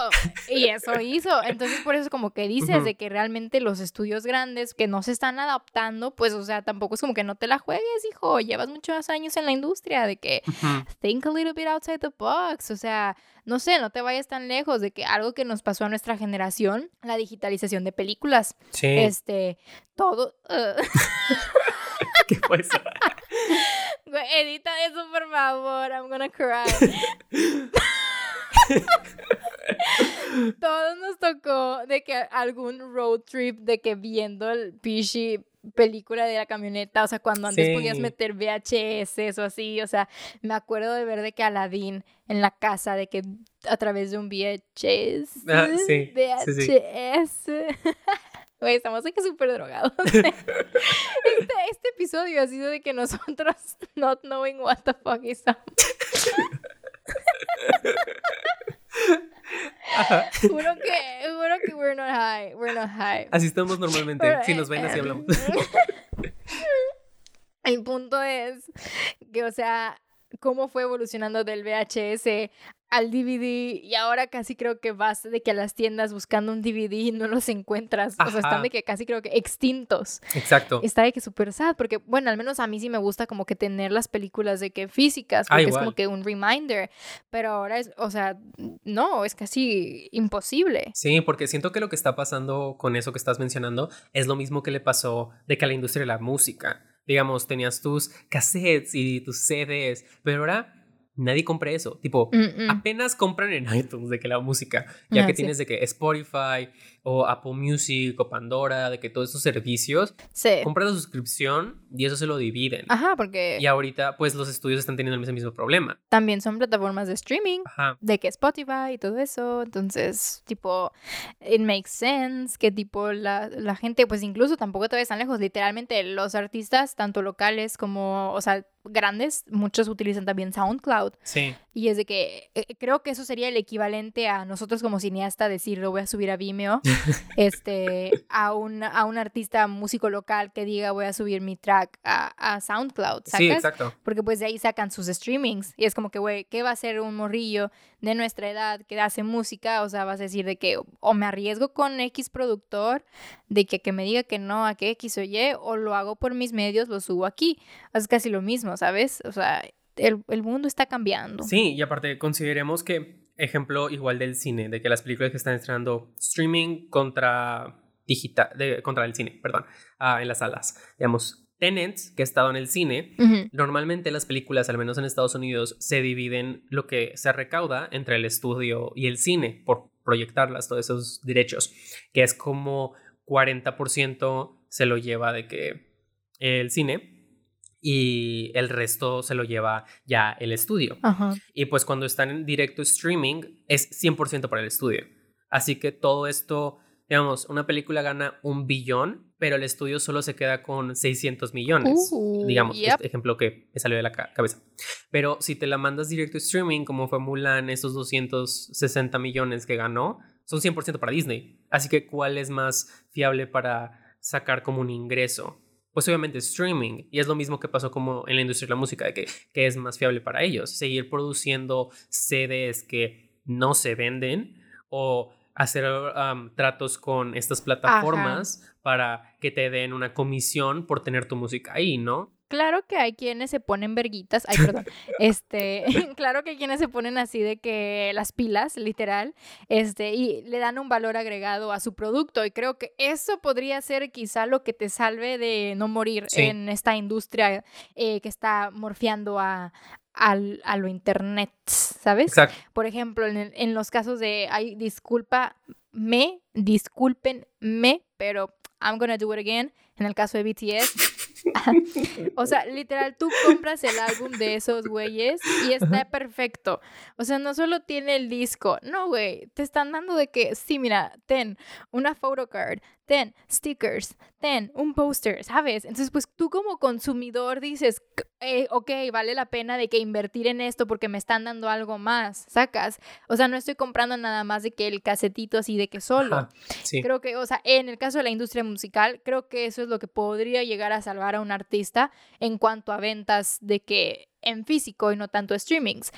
Y eso hizo. Entonces, por eso como que dices de que realmente los estudios grandes que no se están adaptando, pues, o sea, tampoco es como que no te la juegues, hijo. Llevas muchos años en la industria de que think a little bit outside the box. O sea, no sé, no te vayas tan lejos de que algo que nos pasó a nuestra generación, la digitalización de películas. Sí, Este, todo. uh, ¿qué fue eso? edita eso, por favor. I'm gonna cry. Todos nos tocó de que algún road trip de que viendo el pichi película de la camioneta, o sea, cuando antes podías meter VHS o así, o sea, me acuerdo de ver de que Aladdin en la casa de que a través de un VHS, Ah, sí, sí, sí. VHS. Güey, estamos que súper drogados. Este, este episodio ha sido de que nosotros not knowing what the fuck is up. Juro que we're not high, we're not high. Así estamos normalmente. Pero, Si nos ven, así hablamos. El punto es que, o sea, cómo fue evolucionando del VHS al DVD y ahora casi creo que vas de que a las tiendas buscando un DVD y no los encuentras. O sea, están de que casi creo que extintos. Exacto. Está de que súper sad porque, bueno, al menos a mí sí me gusta como que tener las películas de que físicas Ah, porque es como que un reminder. Pero ahora es, o sea, no, es casi imposible. Sí, porque siento que lo que está pasando con eso que estás mencionando es lo mismo que le pasó de que a la industria de la música. Digamos, tenías tus cassettes y tus CDs, pero ahora nadie compra eso. Tipo, Mm, mm. apenas compran en iTunes de que la música, ya Ah, que sí. tienes de que Spotify o Apple Music o Pandora, de que todos esos servicios, Sí. compran la suscripción y eso se lo dividen. Ajá, porque Y ahorita, pues los estudios están teniendo ese mismo problema. también son plataformas de streaming. Ajá. de que Spotify y todo eso, entonces, tipo, it makes sense que, tipo, la, la gente, pues incluso tampoco te ves tan lejos, literalmente los artistas, tanto locales como, o sea, grandes, muchos utilizan también SoundCloud, Sí. y es de que eh, creo que eso sería el equivalente a nosotros como cineasta decir, lo voy a subir a Vimeo, este, a un, a un artista músico local que diga, voy a subir mi track a, a SoundCloud, ¿sacas? Sí, exacto. Porque pues de ahí sacan sus streamings. Y es como que, güey, ¿qué va a hacer un morrillo de nuestra edad que hace música? O sea, vas a decir de que o me arriesgo con X productor, de que, que me diga que no a que X o Y, o lo hago por mis medios, lo subo aquí. Es casi lo mismo, ¿sabes? O sea, el, el mundo está cambiando. Sí, y aparte consideremos que, ejemplo igual del cine, de que las películas que están estrenando streaming contra digital, de, contra el cine, perdón, ah, en las salas. Digamos, Tenet, que ha estado en el cine, Ujú. normalmente las películas, al menos en Estados Unidos, se dividen lo que se recauda entre el estudio y el cine por proyectarlas, todos esos derechos, que es como 40% se lo lleva de que el cine y el resto se lo lleva ya el estudio. Ajá. Y pues cuando están en directo streaming es 100% para el estudio. Así que todo esto, digamos, una película gana un billón, pero el estudio solo se queda con 600 millones. Uh, digamos, yep. este ejemplo que me salió de la ca- cabeza. Pero si te la mandas directo streaming, como fue Mulan, esos 260 millones que ganó, son 100% para Disney. Así que, ¿cuál es más fiable para sacar como un ingreso? Pues obviamente streaming. Y es lo mismo que pasó como en la industria de la música, de que, que es más fiable para ellos. Seguir produciendo CDs que no se venden o hacer um, tratos con estas plataformas para que te den una comisión por tener tu música ahí, ¿no? Claro que hay quienes se ponen verguitas, ay, perdón, este, claro que hay quienes se ponen así de que las pilas, literal, este, y le dan un valor agregado a su producto, y creo que eso podría ser quizá lo que te salve de no morir Sí. en esta industria eh, que está morfiando a, al, a lo internet, ¿sabes? Exacto. Por ejemplo, en, el- en los casos de, ay, disculpa, me, discúlpenme, pero I'm gonna do it again. En el caso de BTS. O sea, literal, tú compras el álbum de esos güeyes y está perfecto. O sea, no solo tiene el disco, no, güey, te están dando de que, sí, mira, ten una photocard, ten stickers, ten un póster, ¿sabes? Entonces, pues tú como consumidor dices, "C- eh, ok, vale la pena de que invertir en esto porque me están dando algo más, sacas. O sea, no estoy comprando nada más de que el casetito así de que solo. Ajá, sí. Creo que, o sea, en el caso de la industria musical, creo que eso es lo que podría llegar a salvar a un artista en cuanto a ventas de que en físico y no tanto streamings.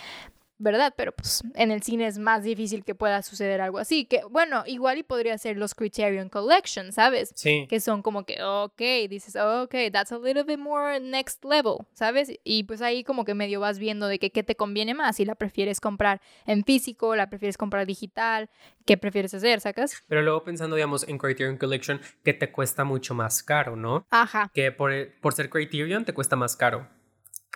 ¿Verdad? Pero pues en el cine es más difícil que pueda suceder algo así. Que bueno, igual y podría ser los Criterion Collection, ¿sabes? Sí. Que son como que, ok, dices, ok, that's a little bit more next level, ¿sabes? Y pues ahí como que medio vas viendo de que qué te conviene más, si la prefieres comprar en físico, la prefieres comprar digital, qué prefieres hacer, ¿sacas? Pero luego pensando, digamos, en Criterion Collection, que te cuesta mucho más caro, ¿no? Ajá. Que por, por ser Criterion te cuesta más caro.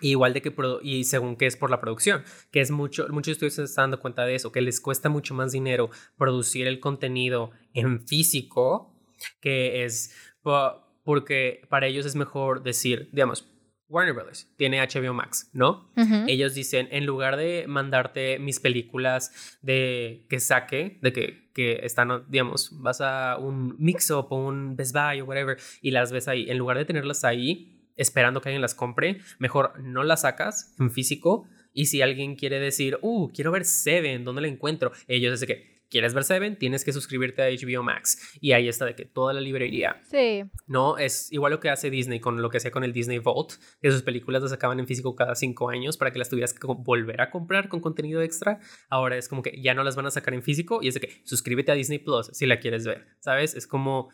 Igual de que, y según que es por la producción, que es mucho, muchos estudios se están dando cuenta de eso, que les cuesta mucho más dinero producir el contenido en físico, que es po- porque para ellos es mejor decir, digamos, Warner Brothers tiene HBO Max, ¿no? Ellos dicen, en lugar de mandarte mis películas de que saque, de que, que están, digamos, vas a un mix-up o un Best Buy o whatever y las ves ahí, en lugar de tenerlas ahí esperando que alguien las compre, mejor no las sacas en físico y si alguien quiere decir, uh, quiero ver Seven, ¿dónde la encuentro? Ellos dicen que, ¿quieres ver Seven? Tienes que suscribirte a HBO Max y ahí está de que toda la librería Sí. no, es igual lo que hace Disney con lo que hacía con el Disney Vault, que sus películas las sacaban en físico cada cinco años para que las tuvieras que volver a comprar con contenido extra. Ahora es como que ya no las van a sacar en físico y es de que suscríbete a Disney Plus si la quieres ver, ¿sabes? Es como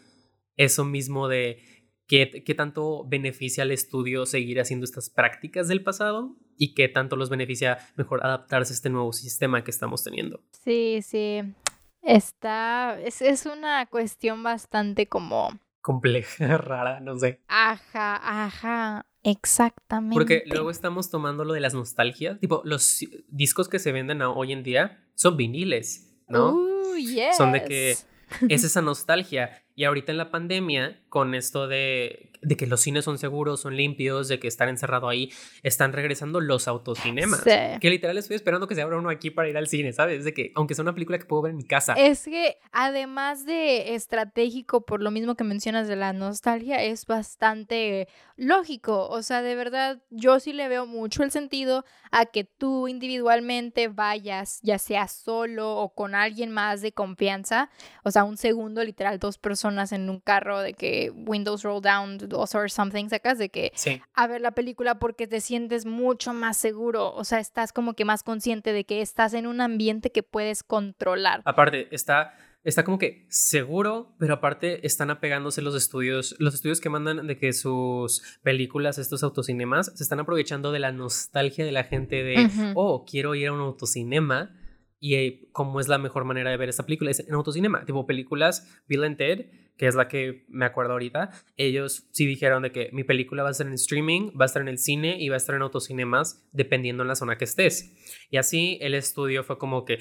eso mismo de qué, qué tanto beneficia al estudio seguir haciendo estas prácticas del pasado y qué tanto los beneficia mejor adaptarse a este nuevo sistema que estamos teniendo. Sí, sí. Está. Es, es una cuestión bastante como. Compleja, rara, no sé. Ajá, ajá. Exactamente. Porque luego estamos tomando lo de las nostalgias. Tipo, los discos que se venden hoy en día son viniles, ¿no? Uh, yes. Son de que es esa nostalgia. Y ahorita en la pandemia, con esto de, de que los cines son seguros, son limpios, de que estar encerrado ahí, están regresando los autocinemas. Sí. Que literal estoy esperando que se abra uno aquí para ir al cine, ¿sabes? De que, aunque sea una película que puedo ver en mi casa. Es que además de estratégico, por lo mismo que mencionas de la nostalgia, es bastante lógico. O sea, de verdad, yo sí le veo mucho el sentido a que tú individualmente vayas, ya sea solo o con alguien más de confianza. O sea, un segundo, literal, dos personas en un carro de que windows roll down or something, sacas de que Sí. a ver la película porque te sientes mucho más seguro. O sea, estás como que más consciente de que estás en un ambiente que puedes controlar. Aparte, está, está como que seguro, pero aparte están apegándose los estudios, los estudios que mandan de que sus películas, estos autocinemas, se están aprovechando de la nostalgia de la gente de, oh, quiero ir a un autocinema. Y eh, cómo es la mejor manera de ver esta película es en autocinema, tipo películas Bill and Ted, que es la que me acuerdo ahorita. Ellos sí dijeron de que mi película va a estar en streaming, va a estar en el cine y va a estar en autocinemas dependiendo en la zona que estés. Y así el estudio fue como que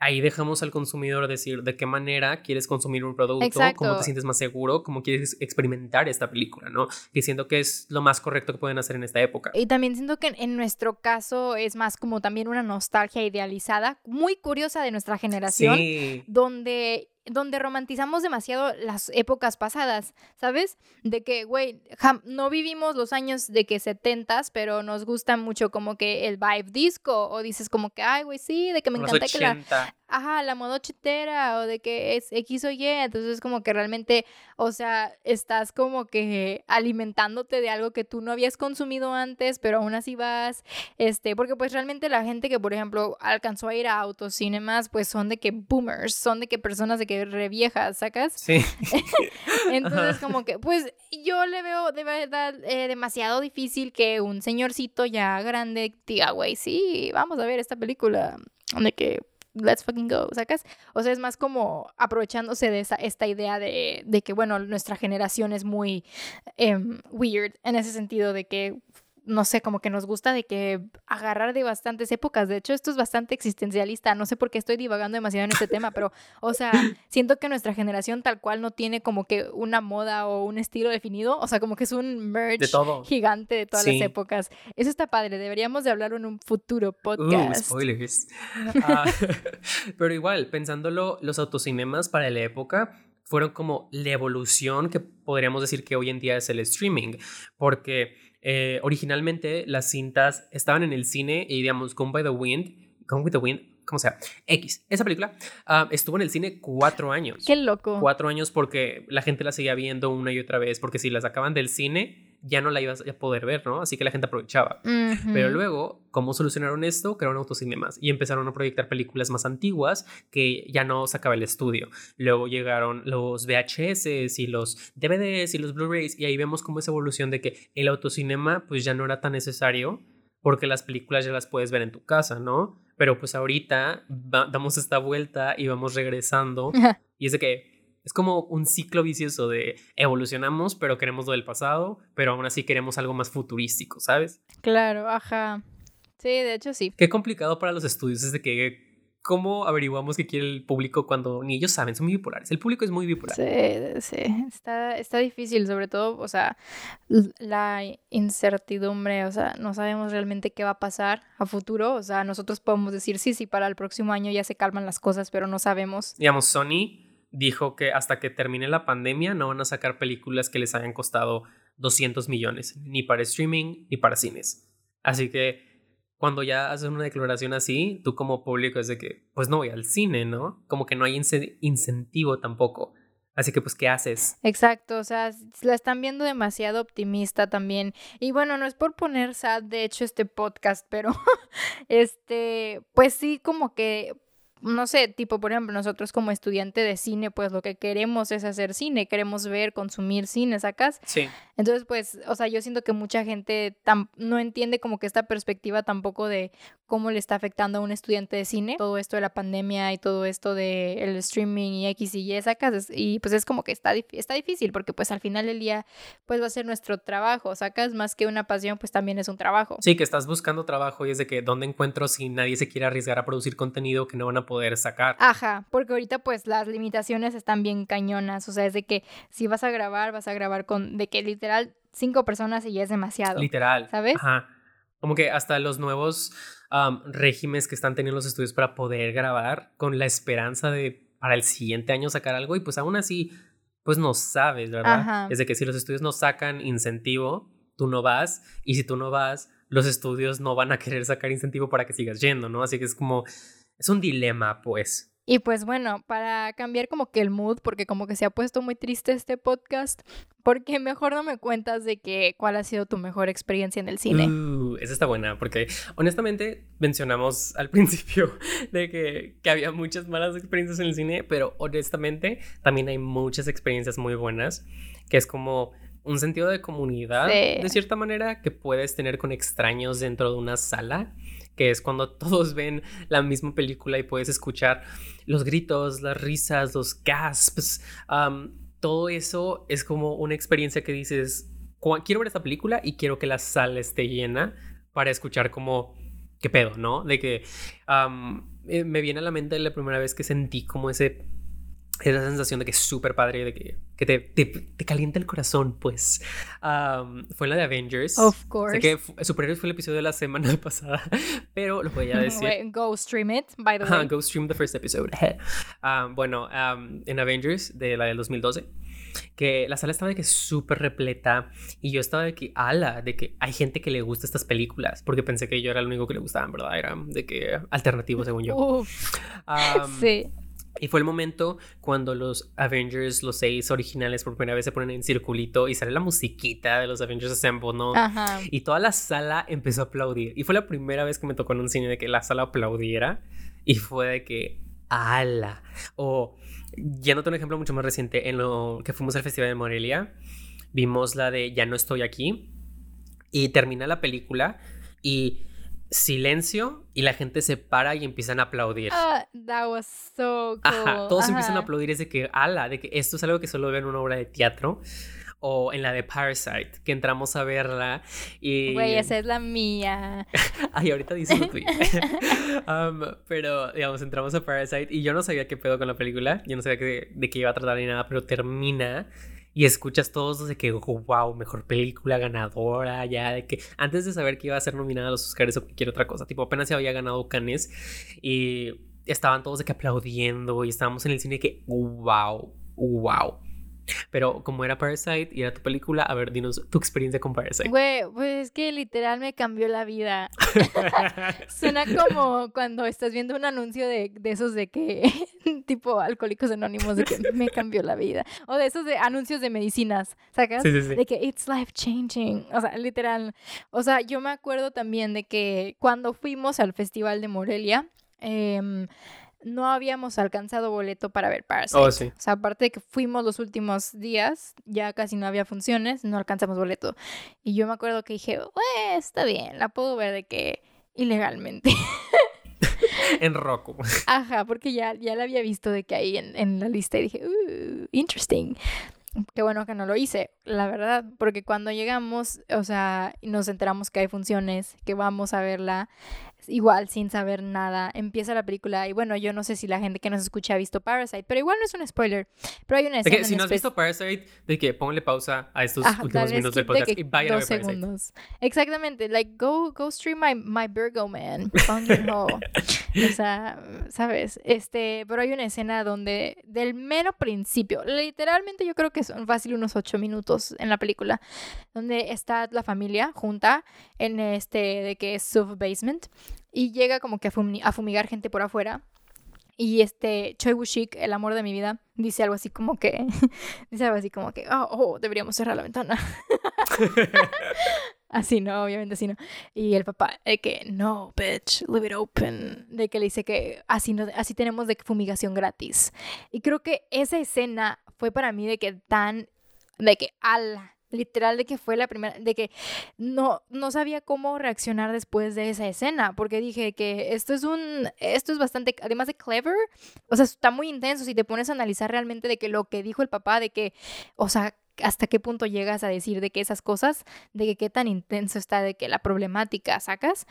ahí dejamos al consumidor decir de qué manera quieres consumir un producto, cómo te sientes más seguro, cómo quieres experimentar esta película, ¿no? Diciendo que es lo más correcto que pueden hacer en esta época. Y también siento que en- en nuestro caso es más como también una nostalgia idealizada, muy curiosa de nuestra generación, Sí. donde donde romantizamos demasiado las épocas pasadas, ¿sabes? De que, güey, no vivimos los años de que setentas, pero nos gusta mucho como que el vibe disco, o dices como que, ay, güey, sí, de que me Los encanta que la, 80. Ajá, la moda ochentera o de que es X o Y, entonces como que realmente, o sea, estás como que alimentándote de algo que tú no habías consumido antes, pero aún así vas, este, porque pues realmente la gente que, por ejemplo, alcanzó a ir a autocinemas, pues son de que boomers, son de que personas de que re viejas, ¿sacas? Sí. Entonces, como que, pues yo le veo de verdad eh, demasiado difícil que un señorcito ya grande diga, güey, sí, vamos a ver esta película. De que, let's fucking go, ¿sacas? O sea, es más como aprovechándose de esa, esta idea de, de que, bueno, nuestra generación es muy em, weird en ese sentido de que no sé, como que nos gusta de que agarrar de bastantes épocas. De hecho, esto es bastante existencialista. No sé por qué estoy divagando demasiado en este tema, pero, o sea, siento que nuestra generación tal cual no tiene como que una moda o un estilo definido. O sea, como que es un merge gigante de todas las épocas. Eso está padre. Deberíamos de hablarlo en un futuro uh, podcast. spoilers. Ah, pero igual, pensándolo, los autocinemas para la época fueron como la evolución que podríamos decir que hoy en día es el streaming, porque eh, originalmente las cintas estaban en el cine y digamos, Gone by the Wind, Gone with the Wind, como sea, X. Esa película ah, estuvo en el cine cuatro años. Qué loco. Cuatro años porque la gente la seguía viendo una y otra vez, porque si la sacaban del cine ya no la ibas a poder ver, ¿no? Así que la gente aprovechaba. Pero luego, ¿cómo solucionaron esto? Crearon autocinemas y empezaron a proyectar películas más antiguas que ya no sacaba el estudio. Luego llegaron los VHS y los DVDs y los Blu-rays y ahí vemos cómo esa evolución de que el autocinema pues ya no era tan necesario porque las películas ya las puedes ver en tu casa, ¿no? Pero pues ahorita damos esta vuelta y vamos regresando y es de que es como un ciclo vicioso de evolucionamos, pero queremos lo del pasado, pero aún así queremos algo más futurístico, ¿sabes? Claro, ajá. Sí, de hecho sí. Qué complicado para los estudios es de que ¿Cómo averiguamos qué quiere el público cuando ni ellos saben? Son muy bipolares. El público es muy bipolar. Sí, sí. Está, está difícil, sobre todo, o sea, la incertidumbre, o sea, no sabemos realmente qué va a pasar a futuro. O sea, nosotros podemos decir, sí, sí, para el próximo año ya se calman las cosas, pero no sabemos. Digamos, Sony dijo que hasta que termine la pandemia no van a sacar películas que les hayan costado 200 millones, ni para streaming ni para cines. Así que cuando ya haces una declaración así, tú como público es de que, pues no voy al cine, ¿no? Como que no hay incentivo tampoco. Así que, pues, ¿qué haces? Exacto, o sea, la están viendo demasiado optimista también. Y bueno, no es por poner sad, de hecho, este podcast, pero, este, pues sí, como que no sé, tipo, por ejemplo, nosotros como estudiante de cine, pues lo que queremos es hacer cine, queremos ver, consumir cine, ¿sacas? Sí. Entonces, pues, o sea, yo siento que mucha gente no entiende como que esta perspectiva tampoco de cómo le está afectando a un estudiante de cine, todo esto de la pandemia y todo esto del el streaming y X y Y, ¿sacas? Y pues es como que está, está difícil porque pues al final del día, pues va a ser nuestro trabajo, ¿sacas? Más que una pasión, pues también es un trabajo. Sí, que estás buscando trabajo y es de que, ¿dónde encuentro si nadie se quiere arriesgar a producir contenido que no van a poder sacar. Ajá, porque ahorita pues las limitaciones están bien cañonas, o sea, es de que si vas a grabar, vas a grabar con, de que literal cinco personas y ya es demasiado. Literal. ¿Sabes? Ajá. Como que hasta los nuevos regímenes que están teniendo los estudios para poder grabar con la esperanza de para el siguiente año sacar algo y pues aún así pues no sabes, ¿verdad? Es de que si los estudios no sacan incentivo, tú no vas y si tú no vas, los estudios no van a querer sacar incentivo para que sigas yendo, ¿no? Así que es como es un dilema, pues. Y pues bueno, para cambiar como que el mood, porque como que se ha puesto muy triste este podcast, porque mejor no me cuentas de que cuál ha sido tu mejor experiencia en el cine. Uh, esa está buena, porque honestamente mencionamos al principio de que, que había muchas malas experiencias en el cine, pero honestamente también hay muchas experiencias muy buenas, que es como un sentido de comunidad, de cierta manera, que puedes tener con extraños dentro de una sala que es cuando todos ven la misma película y puedes escuchar los gritos, las risas, los gasps. todo eso es como una experiencia que dices, quiero ver esta película y quiero que la sala esté llena para escuchar como, ¿qué pedo, no? De que eh, me viene a la mente la primera vez que sentí como ese esa sensación de que es súper padre, de que, que te, te, calienta el corazón, pues. fue la de Avengers. Of course. Sé que Superhéroes fue el episodio de la semana pasada, pero lo voy a decir. go stream it, by the way. go stream the first episode. bueno, en Avengers, de la del 2012, que la sala estaba de que súper repleta y yo estaba de que, ala, de que hay gente que le gusta estas películas, porque pensé que yo era el único que le gustaban, ¿verdad? Era de que alternativo, según yo. sí. Y fue el momento cuando los Avengers, los seis originales, por primera vez se ponen en circulito y sale la musiquita de los Avengers Assemble, ¿no? Ajá. Y toda la sala empezó a aplaudir. Y fue la primera vez que me tocó en un cine de que la sala aplaudiera. Y fue de que, ¡ala! O, yéndote un ejemplo mucho más reciente, en lo que fuimos al Festival de Morelia, vimos la de Ya no estoy aquí. Y termina la película y silencio y la gente se para y empiezan a aplaudir. Ah, that was so cool. Ajá, todos empiezan a aplaudir es de que, ala, de que esto es algo que solo ven en una obra de teatro o en la de Parasite, que entramos a verla y... Güey, esa es la mía. Ay, ahorita lo tuyo. Um, pero, digamos, entramos a Parasite y yo no sabía qué pedo con la película, yo no sabía de qué iba a tratar ni nada, pero termina y escuchas todos de que, wow, mejor película ganadora, ya de que antes de saber que iba a ser nominada a los Oscars o cualquier otra cosa, tipo apenas se había ganado Cannes y estaban todos de que aplaudiendo y estábamos en el cine de que, wow, wow. Pero como era Parasite y era tu película, a ver, dinos tu experiencia con Parasite. Güey, pues es que literal me cambió la vida. Suena como cuando estás viendo un anuncio de, de esos de que, tipo Alcohólicos Anónimos, de que me cambió la vida. O de esos de anuncios de medicinas, ¿sacas? Sí, sí, sí. De que it's life changing. O sea, literal. O sea, yo me acuerdo también de que cuando fuimos al Festival de Morelia, eh, no habíamos alcanzado boleto para ver Parasite. Oh, sí. O sea, aparte de que fuimos los últimos días, ya casi no había funciones, no alcanzamos boleto. Y yo me acuerdo que dije, está bien, la puedo ver de que ilegalmente. en Roku. Ajá, porque ya, ya la había visto de que ahí en, en la lista y dije, uh, interesting. Qué bueno que no lo hice, la verdad, porque cuando llegamos, o sea, nos enteramos que hay funciones, que vamos a verla, igual sin saber nada, empieza la película y bueno, yo no sé si la gente que nos escucha ha visto Parasite, pero igual no es un spoiler, pero hay una escena que, si no has visto Parasite, de que ponle pausa a estos últimos minutos del podcast y vaya a ver Parasite. segundos. Exactamente, like go go stream my my Virgo man, o sea, sabes, este, pero hay una escena donde del mero principio, literalmente yo creo que son fácil unos ocho minutos en la película, donde está la familia junta en este de que es sub basement y llega como que a, fumigar gente por afuera. Y este Choi Woo-shik, el amor de mi vida, dice algo así como que dice algo así como que, oh, oh deberíamos cerrar la ventana. así no, obviamente así no. Y el papá de que no, bitch, leave it open, de que le dice que así no así tenemos de fumigación gratis. Y creo que esa escena fue para mí de que tan de que ala literal de que fue la primera, de que no, no sabía cómo reaccionar después de esa escena, porque dije que esto es un, esto es bastante, además de clever, o sea, está muy intenso si te pones a analizar realmente de que lo que dijo el papá, de que, o sea, hasta qué punto llegas a decir de que esas cosas, de que qué tan intenso está, de que la problemática sacas.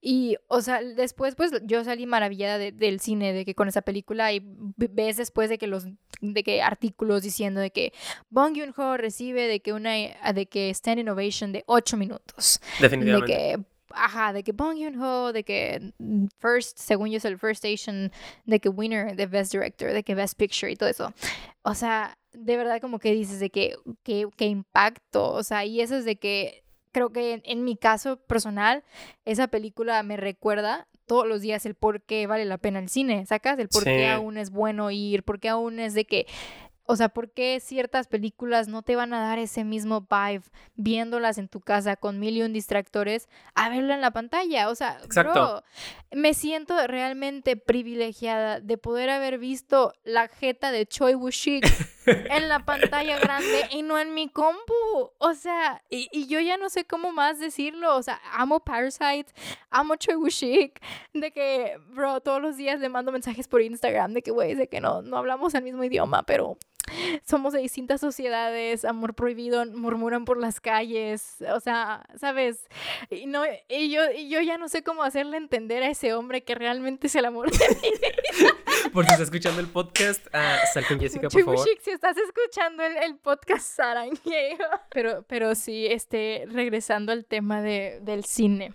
Y, o sea, después, pues yo salí maravillada del cine, de que con esa película, y ves después de que los, de que artículos diciendo de que Bong Joon-ho recibe de que una, de que stand innovation de 8 minutos. Definitivamente. De que ajá, de que Bong Joon-ho, de que first, según yo es el first Asian, de que winner de Best Director, de que Best Picture y todo eso. O sea, de verdad como que dices de que, que, impacto, o sea, y eso es de que creo que en, mi caso personal, esa película me recuerda todos los días el por qué vale la pena el cine, ¿sacas? El por qué aún es bueno ir, por qué aún es de que o sea, ¿por qué ciertas películas no te van a dar ese mismo vibe viéndolas en tu casa con mil y un distractores a verla en la pantalla? O sea, Bro, me siento realmente privilegiada de poder haber visto la jeta de Choi Woo-shik en la pantalla grande y no en mi compu. O sea, y, yo ya no sé cómo más decirlo. O sea, amo Parasite, amo Choi Woo-shik, de que, bro, todos los días le mando mensajes por Instagram de que, güey, de que no, no hablamos el mismo idioma, pero somos de distintas sociedades, amor prohibido, murmuran por las calles, o sea, ¿sabes? Y, no, y, yo, y yo ya no sé cómo hacerle entender a ese hombre que realmente es el amor de mi vida. Por si está escuchando el podcast, uh, sal con Jessica, por favor. si estás escuchando el, el podcast, Sarangueo. Pero, pero sí, este, regresando al tema de, del cine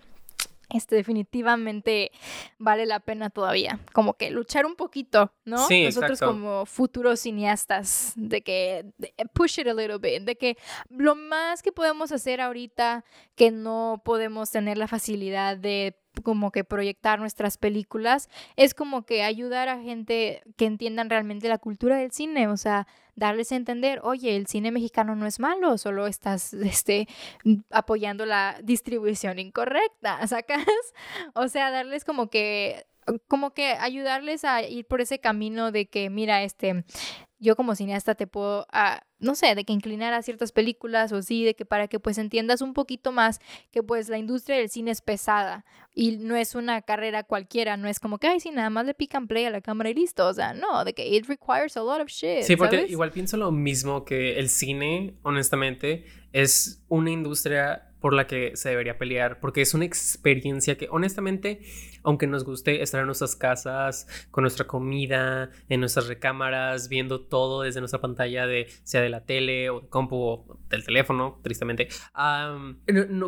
este definitivamente vale la pena todavía. Como que luchar un poquito, ¿no? Sí, Nosotros como futuros cineastas, de que push it a little bit, de que lo más que podemos hacer ahorita que no podemos tener la facilidad de como que proyectar nuestras películas, es como que ayudar a gente que entiendan realmente la cultura del cine, o sea, darles a entender, oye, el cine mexicano no es malo, solo estás este, apoyando la distribución incorrecta, ¿sacas? O sea, darles como que como que ayudarles a ir por ese camino de que, mira, este, yo como cineasta te puedo, ah, no sé, de que inclinar a ciertas películas o sí, de que para que pues entiendas un poquito más que pues la industria del cine es pesada y no es una carrera cualquiera, no es como que, ay, sí, nada más le pican play a la cámara y listo, o sea, no, de que it requires a lot of shit. Sí, porque ¿sabes? igual pienso lo mismo que el cine, honestamente, es una industria por la que se debería pelear, porque es una experiencia que honestamente, aunque nos guste estar en nuestras casas, con nuestra comida, en nuestras recámaras, viendo todo desde nuestra pantalla de sea de la tele o de compu o del teléfono, tristemente,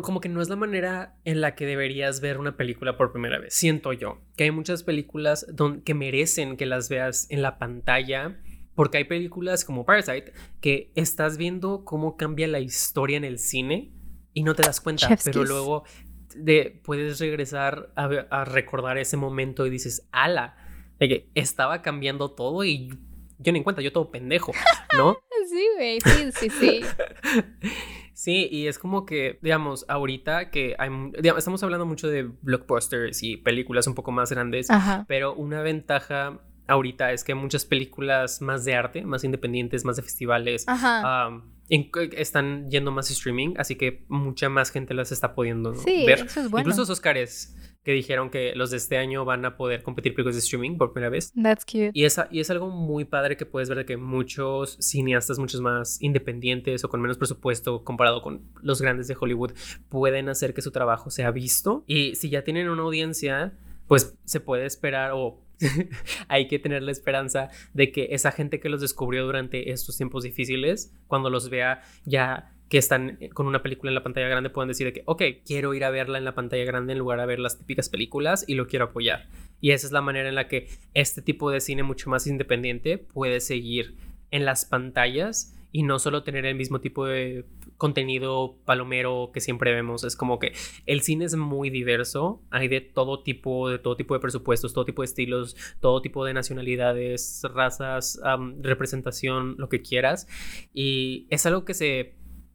como que no es la manera en la que deberías ver una película por primera vez. Siento yo que hay muchas películas don, que merecen que las veas en la pantalla porque hay películas como Parasite que estás viendo cómo cambia la historia en el cine y no te das cuenta, Chef's pero kiss. luego de, puedes regresar a, a, recordar ese momento y dices, ala, de que estaba cambiando todo y yo ni en cuenta, yo todo pendejo, ¿no? Sí, güey, sí, sí, sí. Sí, y es como que, digamos, ahorita que hay, digamos, estamos hablando mucho de blockbusters y películas un poco más grandes, Ajá. pero una ventaja ahorita es que muchas películas más de arte, más independientes, más de festivales, um, en- están yendo más streaming, así que mucha más gente las está pudiendo Sí, ver. eso es bueno. Incluso los Oscars que dijeron que los de este año van a poder competir películas de streaming por primera vez. That's cute. Y es, y es algo muy padre que puedes ver de que muchos cineastas, muchos más independientes o con menos presupuesto comparado con los grandes de Hollywood, pueden hacer que su trabajo sea visto. Y si ya tienen una audiencia, pues se puede esperar o hay que tener la esperanza de que esa gente que los descubrió durante estos tiempos difíciles, cuando los vea ya que están con una película en la pantalla grande, puedan decir de que, ok, quiero ir a verla en la pantalla grande en lugar de ver las típicas películas y lo quiero apoyar. Y esa es la manera en la que este tipo de cine mucho más independiente puede seguir en las pantallas y no solo tener el mismo tipo de contenido palomero que siempre vemos. Es como que el cine es muy diverso, hay de todo tipo, de todo tipo de presupuestos, todo tipo de estilos, todo tipo de nacionalidades, razas, representación, lo que quieras. Y es algo que se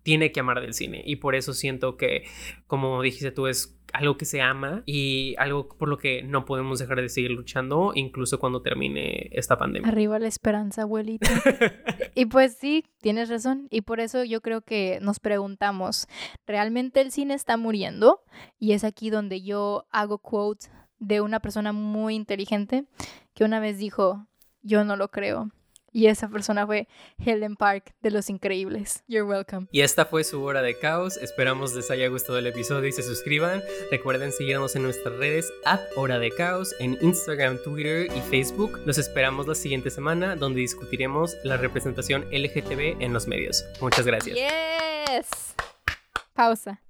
tiene que amar del cine. Y por eso siento que, como dijiste tú, es algo que se ama y algo por lo que no podemos dejar de seguir luchando, incluso cuando termine esta pandemia. Arriba la esperanza, abuelita. y pues sí, tienes razón. Y por eso yo creo que nos preguntamos, ¿realmente el cine está muriendo? Y es aquí donde yo hago quote de una persona muy inteligente que una vez dijo, yo no lo creo. Y esa persona fue Helen Park de Los Increíbles. You're welcome. Y esta fue su hora de caos. Esperamos les haya gustado el episodio y se suscriban. Recuerden seguirnos en nuestras redes at hora de caos en Instagram, Twitter y Facebook. Los esperamos la siguiente semana donde discutiremos la representación LGTB en los medios. Muchas gracias. Yes. Pausa.